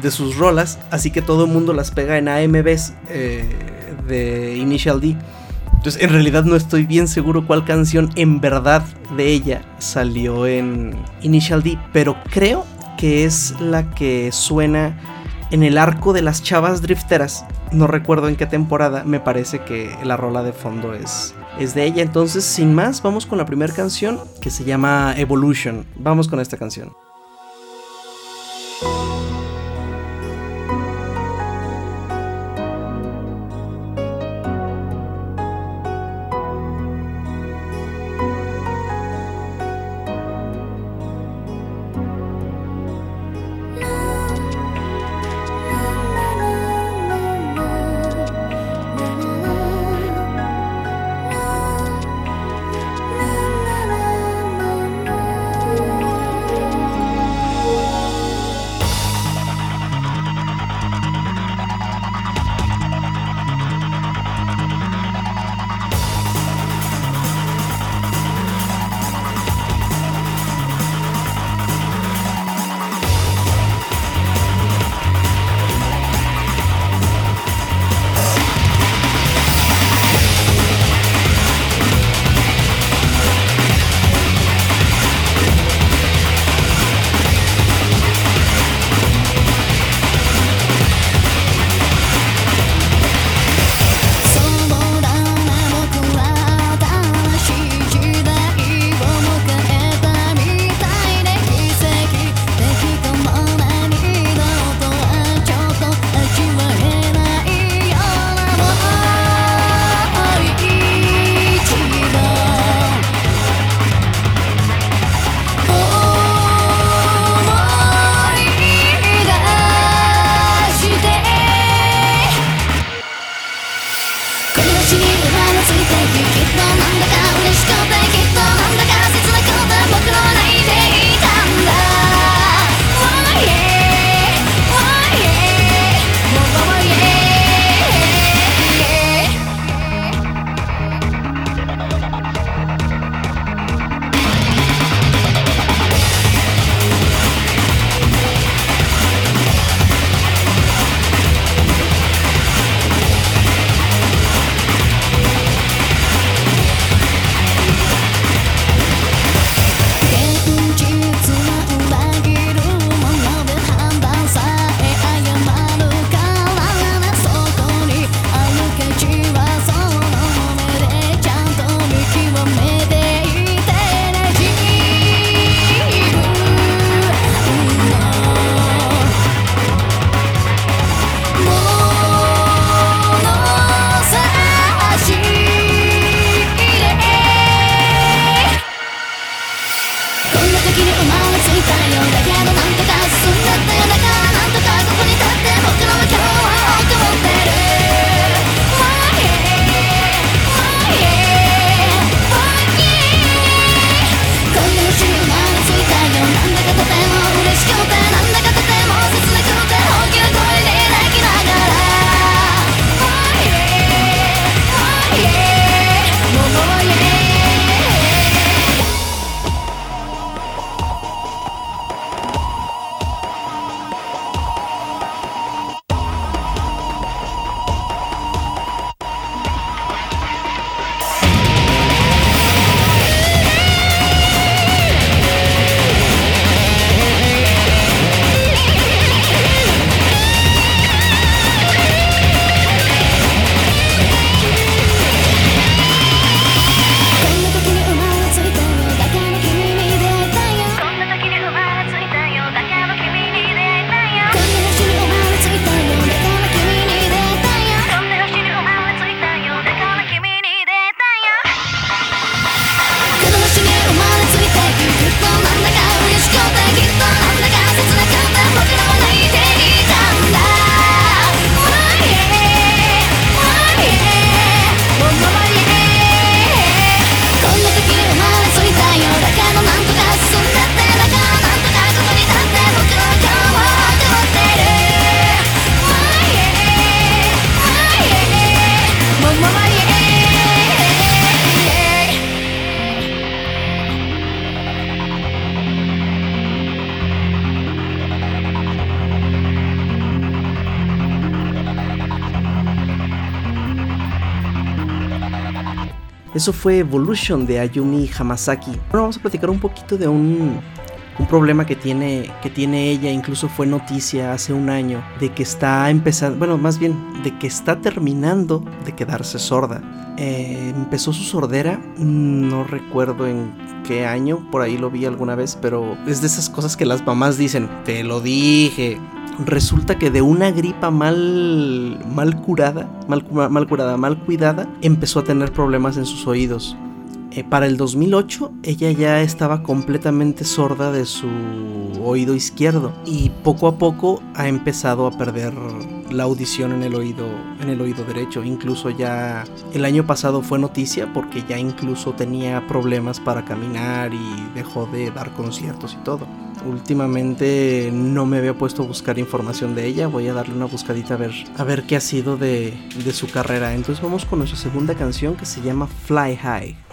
de sus rolas, así que todo el mundo las pega en AMVs eh, de Initial D. Entonces, en realidad no estoy bien seguro cuál canción en verdad de ella salió en Initial D, pero creo que es la que suena en el arco de las chavas drifteras. No recuerdo en qué temporada, me parece que la rola de fondo es, es de ella. Entonces, sin más, vamos con la primera canción que se llama Evolution. Vamos con esta canción.「Eso fue Evolution de Ayumi Hamasaki. Ahora vamos a platicar un poquito de un, un problema que tiene, que tiene ella, incluso fue noticia hace un año, de que está empezando, bueno, más bien, de que está terminando de quedarse sorda. Eh, empezó su sordera, no recuerdo en qué año, por ahí lo vi alguna vez, pero es de esas cosas que las mamás dicen, te lo dije. Resulta que de una gripa mal, mal curada, mal, mal curada, mal cuidada, empezó a tener problemas en sus oídos. Eh, para el 2008 ella ya estaba completamente sorda de su oído izquierdo y poco a poco ha empezado a perder la audición en el oído en el oído derecho incluso ya el año pasado fue noticia porque ya incluso tenía problemas para caminar y dejó de dar conciertos y todo últimamente no me había puesto a buscar información de ella. Voy a darle una buscadita a ver a ver qué ha sido de, de su carrera. Entonces vamos con nuestra segunda canción que se llama Fly High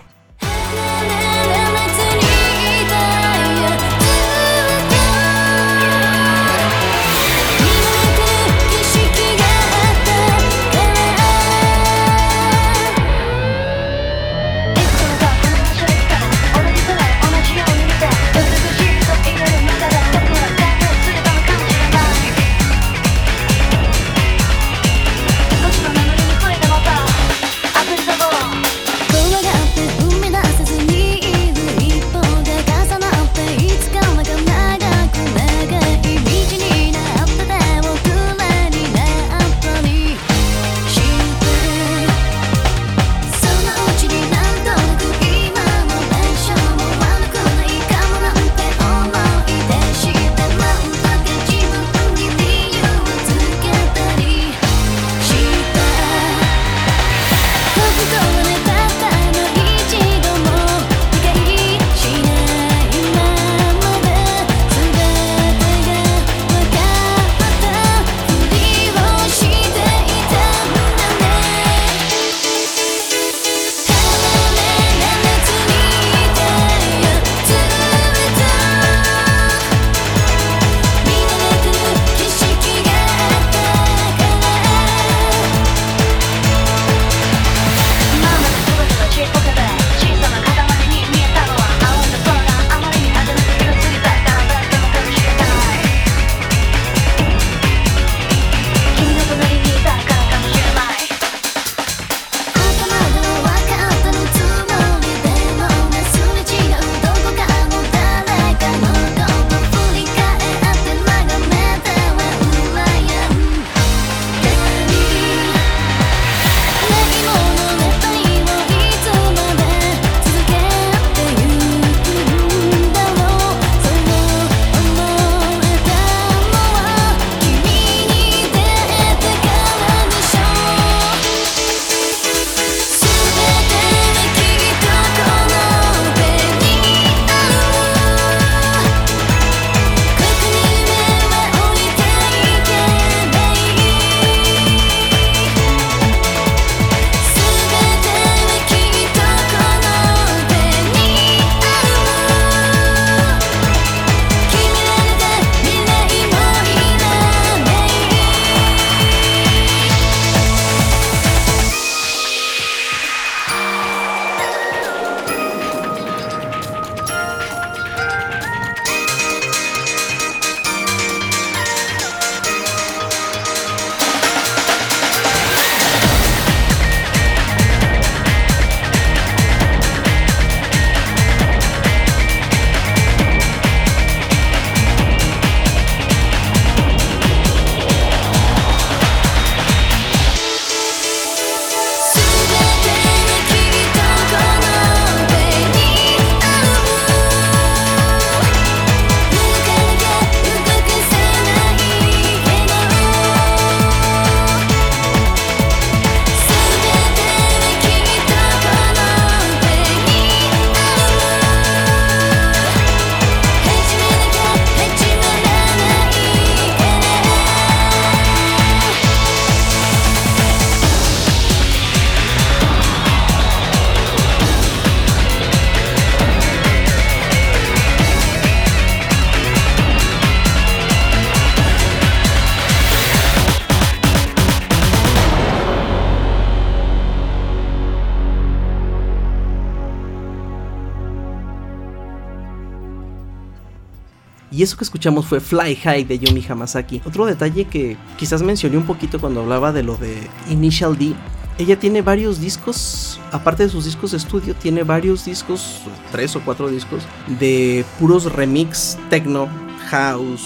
Y eso que escuchamos fue Fly High de Yumi Hamasaki. Otro detalle que quizás mencioné un poquito cuando hablaba de lo de Initial D ella tiene varios discos, aparte de sus discos de estudio, tiene varios discos, tres o cuatro discos, de puros remix, techno, house,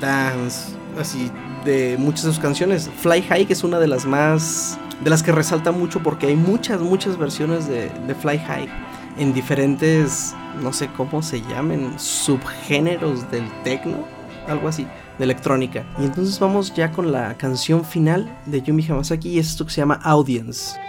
dance, así, de muchas de sus canciones. Fly High, que es una de las más, de las que resalta mucho porque hay muchas, muchas versiones de, de Fly High en diferentes, no sé cómo se llamen, subgéneros del techno, algo así, de electrónica. Y entonces vamos ya con la canción final de Yumi Hamasaki y esto que se llama Audience.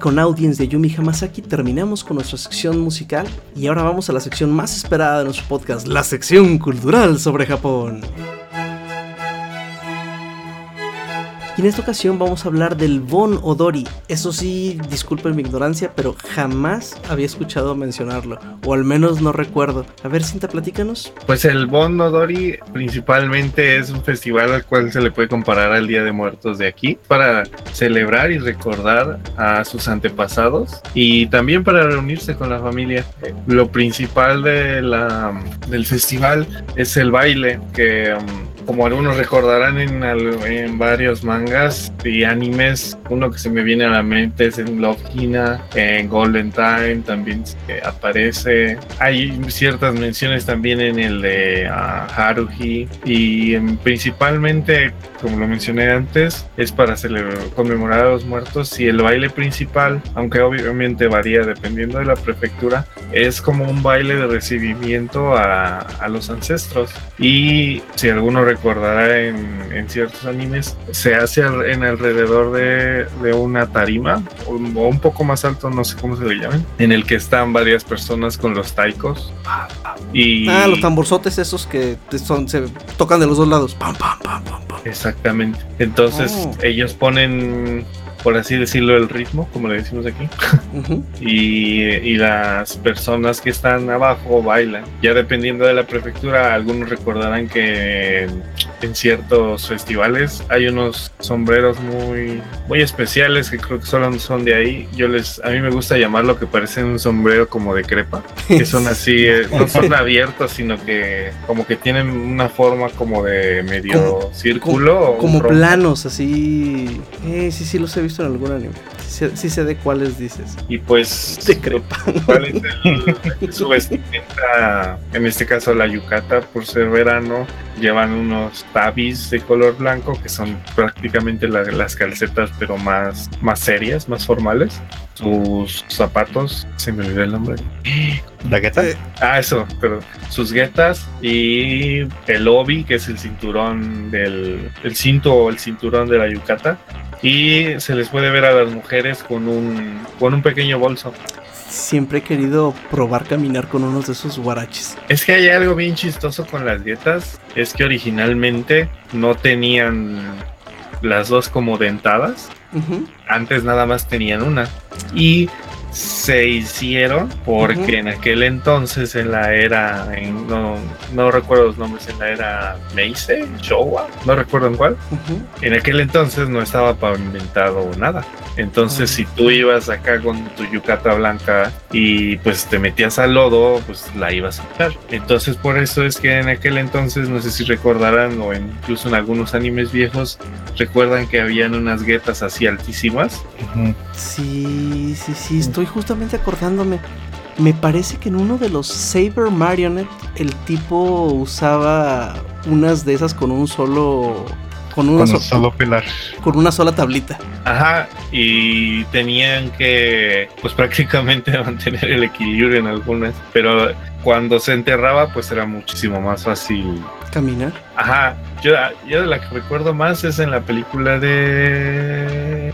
con Audience de Yumi Hamasaki terminamos con nuestra sección musical y ahora vamos a la sección más esperada de nuestro podcast, la sección cultural sobre Japón. En esta ocasión vamos a hablar del Bon Odori. Eso sí, disculpen mi ignorancia, pero jamás había escuchado mencionarlo. O al menos no recuerdo. A ver, Cinta, platícanos. Pues el Bon Odori principalmente es un festival al cual se le puede comparar al Día de Muertos de aquí para celebrar y recordar a sus antepasados y también para reunirse con la familia. Lo principal de la, del festival es el baile que um, como algunos recordarán en, en varios mangas y animes, uno que se me viene a la mente es en Love Hina, en Golden Time también aparece. Hay ciertas menciones también en el de ah, Haruhi y em, principalmente, como lo mencioné antes, es para celebrar, conmemorar a los muertos y el baile principal, aunque obviamente varía dependiendo de la prefectura, es como un baile de recibimiento a, a los ancestros. Y si alguno recordará en, en ciertos animes, se hace al- en alrededor de, de una tarima o, un- o un poco más alto, no sé cómo se le llaman, en el que están varias personas con los taikos. Y Ah, los tamborzotes esos que son, se tocan de los dos lados. Pam, pam, pam, pam, pam. Exactamente. Entonces Oh. ellos ponen, por así decirlo, el ritmo, como le decimos aquí. Y, y las personas que están abajo bailan. Ya dependiendo de la prefectura, algunos recordarán que en, ciertos festivales hay unos sombreros muy, muy especiales que creo que solo son de ahí. Yo les, a mí me gusta llamarlo que parecen un sombrero como de crepa, que son así, eh, no son abiertos, sino que como que tienen una forma como de medio círculo. o un Como planos, así. Eh, sí, sí, los he visto en algún anime. Sí, sí sé de cuáles dices. Y pues De crepa. ¿Cuál es el- su vestimenta? En este caso la yucata, por ser verano, llevan unos tabis de color blanco que son prácticamente la- las calcetas, pero más, más serias, más formales. Sus zapatos, se me olvidó el nombre. ¿La gueta? Ah, eso, pero sus guetas y el obi, que es el cinturón del el cinto o el cinturón de la yucata. Y se les puede ver a las mujeres con un, con un pequeño bolso. Siempre he querido probar caminar con unos de esos guaraches. Es que hay algo bien chistoso con las dietas. Es que originalmente no tenían las dos como dentadas. Antes nada más tenían una. Y se hicieron porque Ujú. en aquel entonces, en la era, en- no, no recuerdo los nombres, en la era Meisei, Showa, no recuerdo en cuál. En aquel entonces no estaba pavimentado nada. Entonces, si tú ibas acá con tu yucata blanca y pues te metías al lodo, pues la ibas a quitar. Entonces, por eso es que en aquel entonces, no sé si recordarán o incluso en algunos animes viejos, recuerdan que habían unas guetas así altísimas. Sí, sí, sí, estoy justamente acordándome. Me parece que en uno de los Saber Marionette el tipo usaba unas de esas con un solo con una, Con un solo pilar. con una sola tablita. Ajá, y tenían que, pues prácticamente mantener el equilibrio en algunas, pero cuando se enterraba, pues era muchísimo más fácil Caminar. Ajá, yo, yo de la que recuerdo más es en la película de,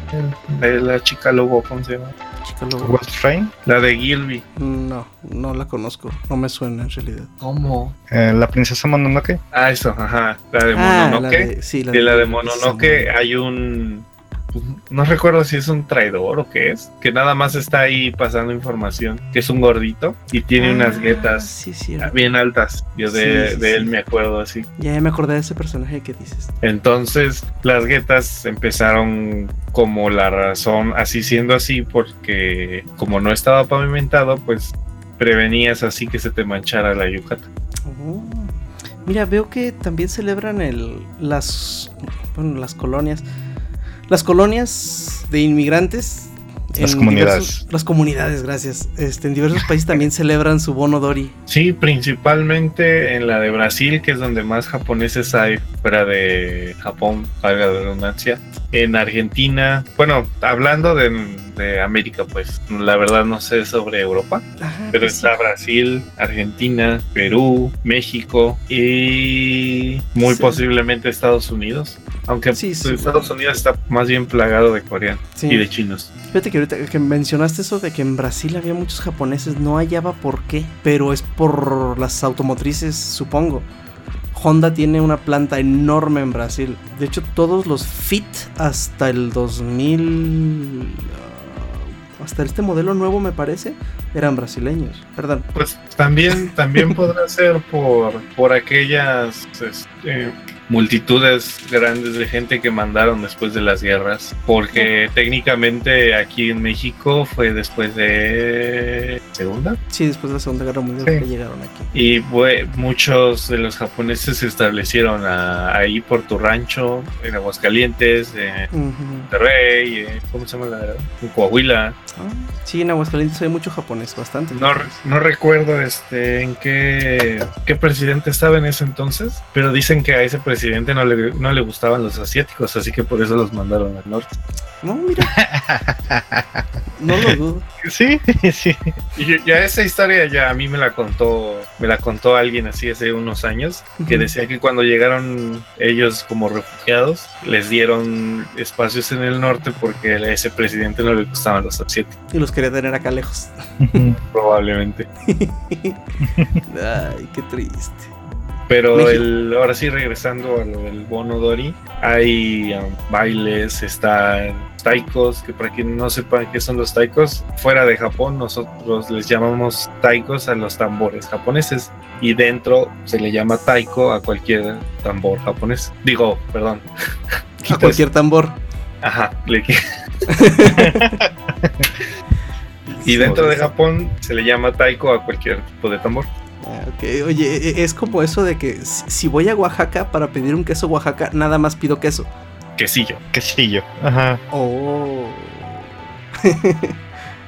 de la chica lobo, ¿cómo se llama? Chica lobo. Wolf Train, La de Gilby. No, no la conozco. No me suena en realidad. ¿Cómo? eh, la princesa Mononoke. Ah, eso, ajá, la de Ah, la Mononoke. de, sí, la de la de sí, Mononoke hay un... No recuerdo si es un traidor o qué es, que nada más está ahí pasando información, que es un gordito y tiene unas Ah, guetas Sí, sí. bien altas. Yo de, Sí, sí, de él me acuerdo así. Ya me acordé de ese personaje que dices. Entonces las guetas empezaron como la razón, así siendo así, porque como no estaba pavimentado, pues prevenías así que se te manchara la yucata. Oh. Mira, veo que también celebran el, las, bueno, las colonias. Las colonias de inmigrantes. Las comunidades. diversos- las comunidades, gracias. Este, en diversos países también celebran su bono Dori. Sí, principalmente en la de Brasil, que es donde más japoneses hay fuera de Japón, valga la redundancia. En Argentina, bueno, hablando de, de América, pues la verdad no sé sobre Europa. Ajá, Pero pues sí. está Brasil, Argentina, Perú, México y muy Sí. posiblemente Estados Unidos. Aunque Sí, pues. Estados Unidos está más bien plagado de coreanos y de chinos. Fíjate que ahorita que mencionaste eso de que en Brasil había muchos japoneses, no hallaba por qué, pero es por las automotrices, supongo. Honda tiene una planta enorme en Brasil. De hecho, todos los Fit hasta el 2000... Hasta este modelo nuevo me parece, eran brasileños. Perdón. Pues también, también podrá ser por, por aquellas este, multitudes grandes de gente que mandaron después de las guerras. Porque técnicamente aquí en México fue después de segunda. Sí, después de la Segunda Guerra Mundial Sí. que llegaron aquí. Y muchos de los japoneses se establecieron a- ahí por tu rancho, en Aguascalientes, en Ujú. Monterrey, en- ¿cómo se llama la En Coahuila. Ah, sí, en Aguascalientes hay mucho japonés, bastante. No, no recuerdo este en qué, qué presidente estaba en ese entonces, pero dicen que a ese presidente no le, no le gustaban los asiáticos, así que por eso los mandaron al norte. No, mira. No lo dudo. Sí, sí. Y ya esa historia ya a mí me la contó, me la contó alguien así hace unos años, que decía que cuando llegaron ellos como refugiados, les dieron espacios en el norte porque a ese presidente no le gustaban los asiáticos, Y los quería tener acá lejos. probablemente. Ay, qué triste. Pero el, ahora sí, regresando a lo del Bono Dori, hay um, bailes, están taikos, que para quien no sepa qué son los taikos, fuera de Japón nosotros les llamamos taikos a los tambores japoneses y dentro se le llama taiko a cualquier tambor japonés. Digo, perdón. A cualquier tambor. Ajá, le y dentro de Japón se le llama taiko a cualquier tipo de tambor. Ah, ok. Oye, e- es como eso de que si voy a Oaxaca para pedir un queso Oaxaca, nada más pido queso. Quesillo. Quesillo. Ajá. Oh.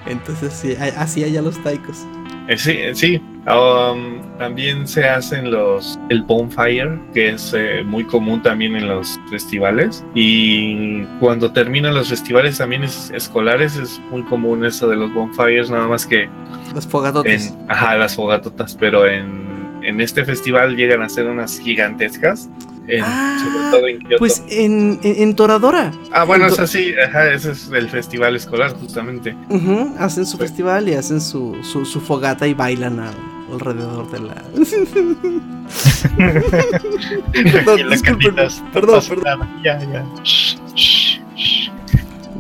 Entonces sí, así allá los taicos. Eh, Sí, eh, sí. Um, también se hacen los el bonfire, que es eh, muy común también en los festivales. Y cuando terminan los festivales también es- escolares es muy común eso de los bonfires, nada más que Los fogatotes. en ajá, las fogatotas, pero en, en este festival llegan a ser unas gigantescas. en- Ah, sobre todo en Kioto. Pues en, en, en Toradora. ah, bueno, en o sea, sí, ajá, ese es el festival escolar justamente. Hacen su Pues- festival y hacen su, su, su fogata y bailan a- alrededor de la. Perdón, disculpen, perdón, perdón. Ya, ya.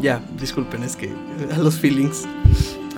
Ya, disculpen, es que a los feelings.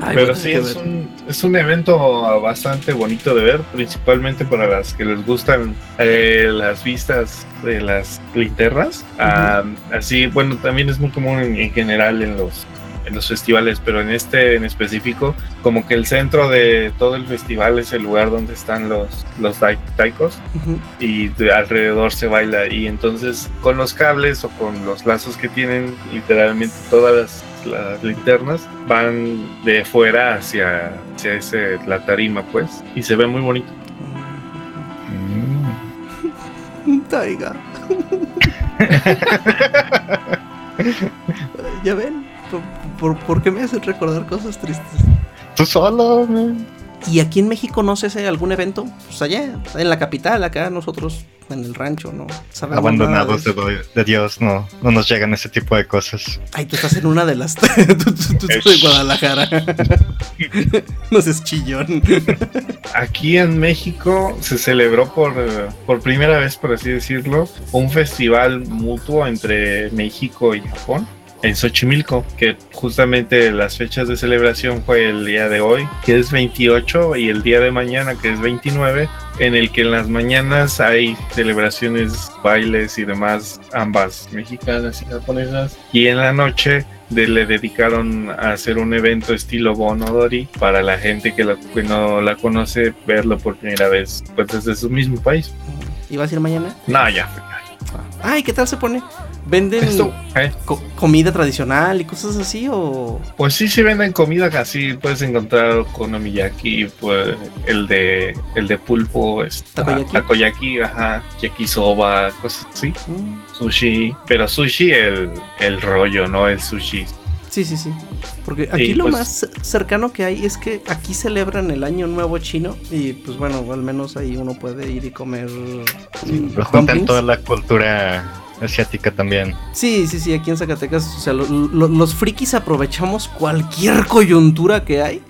Ay, Pero sí, es ver. un, es un evento bastante bonito de ver, principalmente para las que les gustan eh, las vistas de las linternas. Ah, así, bueno, también es muy común en, en general en los, en los festivales, pero en este en específico, como que el centro de todo el festival es el lugar donde están los, los tai- taikos Ujú. y de alrededor se baila y entonces con los cables o con los lazos que tienen literalmente todas las, las linternas van de fuera hacia, hacia ese, la tarima pues y se ve muy bonito Mm. Taiga. ya ven, por, por, por qué me hacen recordar cosas tristes? Tú solo, man. ¿Y aquí en México no se hace algún evento? Pues allá, en la capital, acá nosotros en el rancho, ¿no? Sabemos Abandonados de de, Dios, no, no nos llegan ese tipo de cosas. Ay, tú estás en una de las. tú, tú- tú estás de Guadalajara. no seas chillón. aquí en México se celebró por, por primera vez por así decirlo un festival mutuo entre México y Japón en Xochimilco, que justamente las fechas de celebración fue el día de hoy, que es 28, y el día de mañana, que es 29, en el que en las mañanas hay celebraciones, bailes y demás, ambas mexicanas y japonesas, y en la noche de- le dedicaron a hacer un evento estilo Bonodori para la gente que, la- que no la conoce verlo por primera vez, pues desde su mismo país. ¿Y vas a ir mañana? No, ya. Ay, ¿qué tal se pone? ¿Venden Esto, ¿eh? co- comida tradicional y cosas así o...? Pues sí, sí venden comida casi puedes encontrar okonomiyaki, pues el de el de pulpo, está, ¿Takoyaki? takoyaki, ajá, yakisoba, cosas así, Mm, sushi, pero sushi el, el rollo, no el sushi. Sí, sí, sí. Porque aquí lo pues- más cercano que hay es que aquí celebran el Año Nuevo Chino y pues bueno, al menos ahí uno puede ir y comer Lo juntan toda la cultura asiática también. Sí, sí, sí, aquí en Zacatecas, o sea, lo- lo- los frikis aprovechamos cualquier coyuntura que hay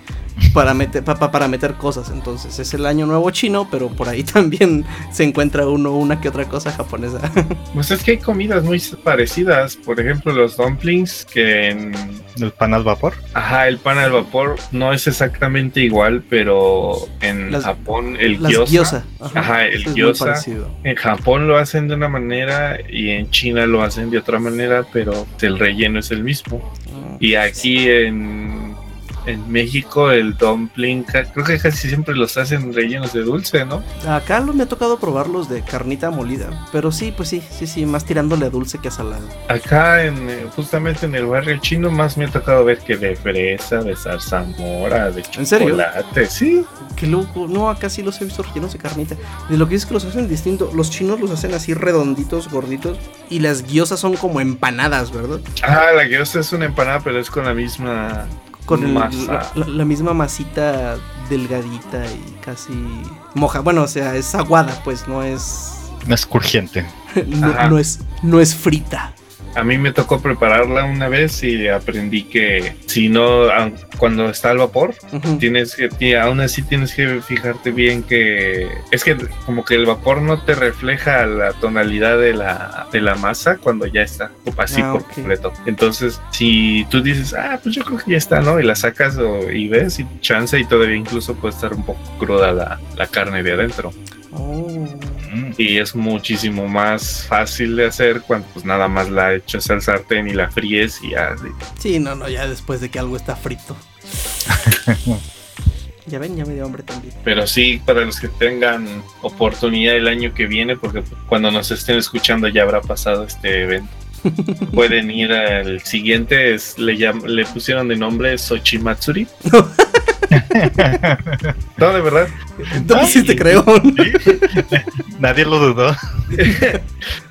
para meter, pa- pa- para meter cosas. Entonces es el año nuevo chino, pero por ahí también se encuentra uno una que otra cosa japonesa. Pues es que hay comidas muy parecidas. Por ejemplo, los dumplings, que en. El pan al vapor. Ajá, el pan al vapor no es exactamente igual, pero en Las- Japón el Las gyoza. gyoza. Ajá, el es muy gyoza. parecido. En Japón lo hacen de una manera y en China lo hacen de otra manera, pero el relleno es el mismo. Ah. Y aquí en, en México el dumpling, creo que casi siempre los hacen rellenos de dulce, ¿no? Acá me ha tocado probarlos de carnita molida, pero sí, pues sí, sí, sí, más tirándole a dulce que a salado. Acá en eh, justamente en el barrio chino más me ha tocado ver que de fresa, de zarzamora, de ¿En serio? chocolate, sí. Qué loco, no, acá sí los he visto rellenos de carnita. De lo que es que los hacen distinto, los chinos los hacen así redonditos, gorditos, y las guiosas son como empanadas, ¿verdad? Ah, la gyoza es una empanada, pero es con la misma Con el- la, la misma masita delgadita y casi moja. Bueno, o sea, es aguada, pues no es. No es crujiente. No es, no es frita. A mí me tocó prepararla una vez y aprendí que si no, cuando está al vapor, tienes que, aún así tienes que fijarte bien que es que como que el vapor no te refleja la tonalidad de la, de la masa cuando ya está así Ah, por completo. Entonces, si tú dices, ah, pues yo creo que ya está, ¿no? Y la sacas o- y ves y chance y todavía incluso puede estar un poco cruda la, la carne de adentro. Oh. Y es muchísimo más fácil de hacer cuando pues nada más la echas al sartén y la fríes y ya. Sí, no, no, ya después de que algo está frito. ya ven, ya me dio hambre también. Pero sí, para los que tengan oportunidad el año que viene, porque cuando nos estén escuchando ya habrá pasado este evento. Pueden ir al siguiente, es- le, llam- le pusieron de nombre Sochimatsuri. no, de verdad. Entonces sí te creo. Nadie lo dudó.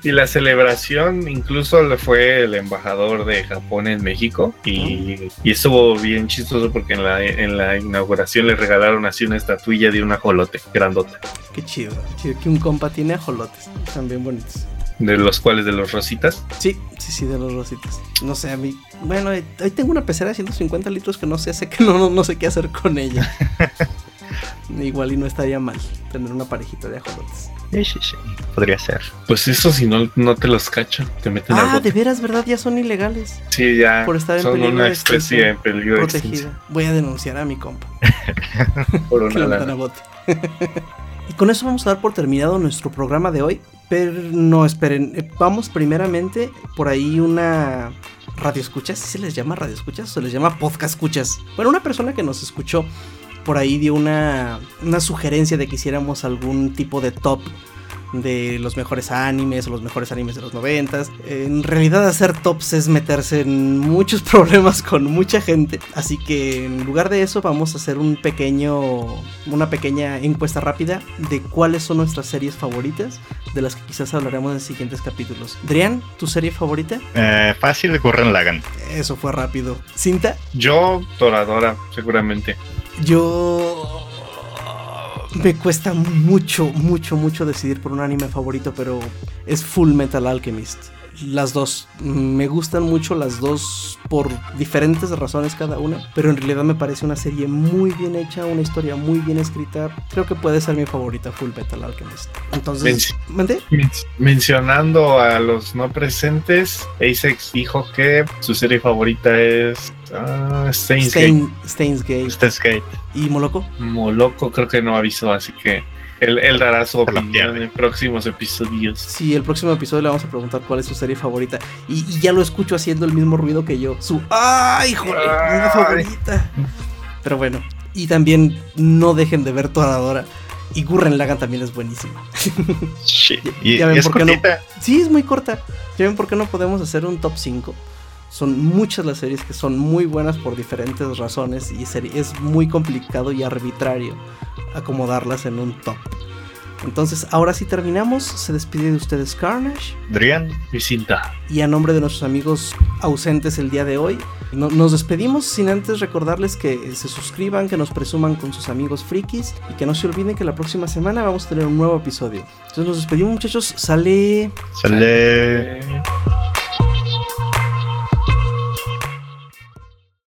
Y la celebración incluso le fue el embajador de Japón en México y, y estuvo bien chistoso porque en la, en la inauguración le regalaron así una estatuilla de un ajolote grandota, Qué chido, qué chido que un compa tiene ajolotes. Están bien bonitos. De los cuales de los rositas. Sí, sí, sí, de los rositas. No sé, a mí. Bueno, ahí ahí tengo una pecera de 150 litros que no sé, sé que no, no, no sé qué hacer con ella. Igual y no estaría mal tener una parejita de ajolotes. Sí, sí, sí. Podría ser. Pues eso si no, no te los cachan, te meten Ah, de veras, ¿verdad? Ya son ilegales. Sí, ya por estar en son peligro una de especie extinción, en peligro de extinción Protegida. Voy a denunciar a mi compa. por que una lo metan lana. a bote. y con eso vamos a dar por terminado nuestro programa de hoy. Pero no, esperen. eh, Vamos primeramente por ahí una radio escuchas. ¿Sí se les llama radio escuchas o se les llama podcast escuchas? Bueno, una persona que nos escuchó por ahí dio una, una sugerencia de que hiciéramos algún tipo de top de los mejores animes o los mejores animes de los noventas. En realidad hacer tops es meterse en muchos problemas con mucha gente. Así que en lugar de eso vamos a hacer un pequeño, una pequeña encuesta rápida de cuáles son nuestras series favoritas, de las que quizás hablaremos en siguientes capítulos. Drian, ¿tu serie favorita? Eh, fácil, Gurren Lagan. Eso fue rápido. Cinta, Yo, Toradora, seguramente. yo... Me cuesta mucho, mucho, mucho decidir por un anime favorito, pero es Full Metal Alchemist. Las dos. Me gustan mucho las dos por diferentes razones cada una, pero en realidad me parece una serie muy bien hecha, una historia muy bien escrita. Creo que puede ser mi favorita Full Metal Alchemist. Entonces, Menci- ¿mandé? Men- Mencionando a los no presentes, Asex dijo que su serie favorita es ah, Steins Gate. Stein, Steins Gate. ¿Y Moloco? Moloco creo que no avisó, así que él, él dará su Se la opinión en próximos episodios. Sí, el próximo episodio le vamos a preguntar cuál es su serie favorita. Y, y ya lo escucho haciendo el mismo ruido que yo. Su ¡Ay, joder! Mi Ay. favorita. Pero bueno. Y también no dejen de ver Toradora. Y Gurren Lagann también es buenísima. Sí. Ya- Y, ya ven y es por qué no-. Sí, es muy corta. ¿Ya ven por qué no podemos hacer un top 5? Son muchas las series que son muy buenas por diferentes razones y es muy complicado y arbitrario acomodarlas en un top. Entonces, ahora sí terminamos. Se despide de ustedes Carnage. Drian, Mi cinta. Y a nombre de nuestros amigos ausentes el día de hoy, no- nos despedimos sin antes recordarles que se suscriban, que nos presuman con sus amigos frikis y que no se olviden que la próxima semana vamos a tener un nuevo episodio. Entonces nos despedimos muchachos, sale... sale.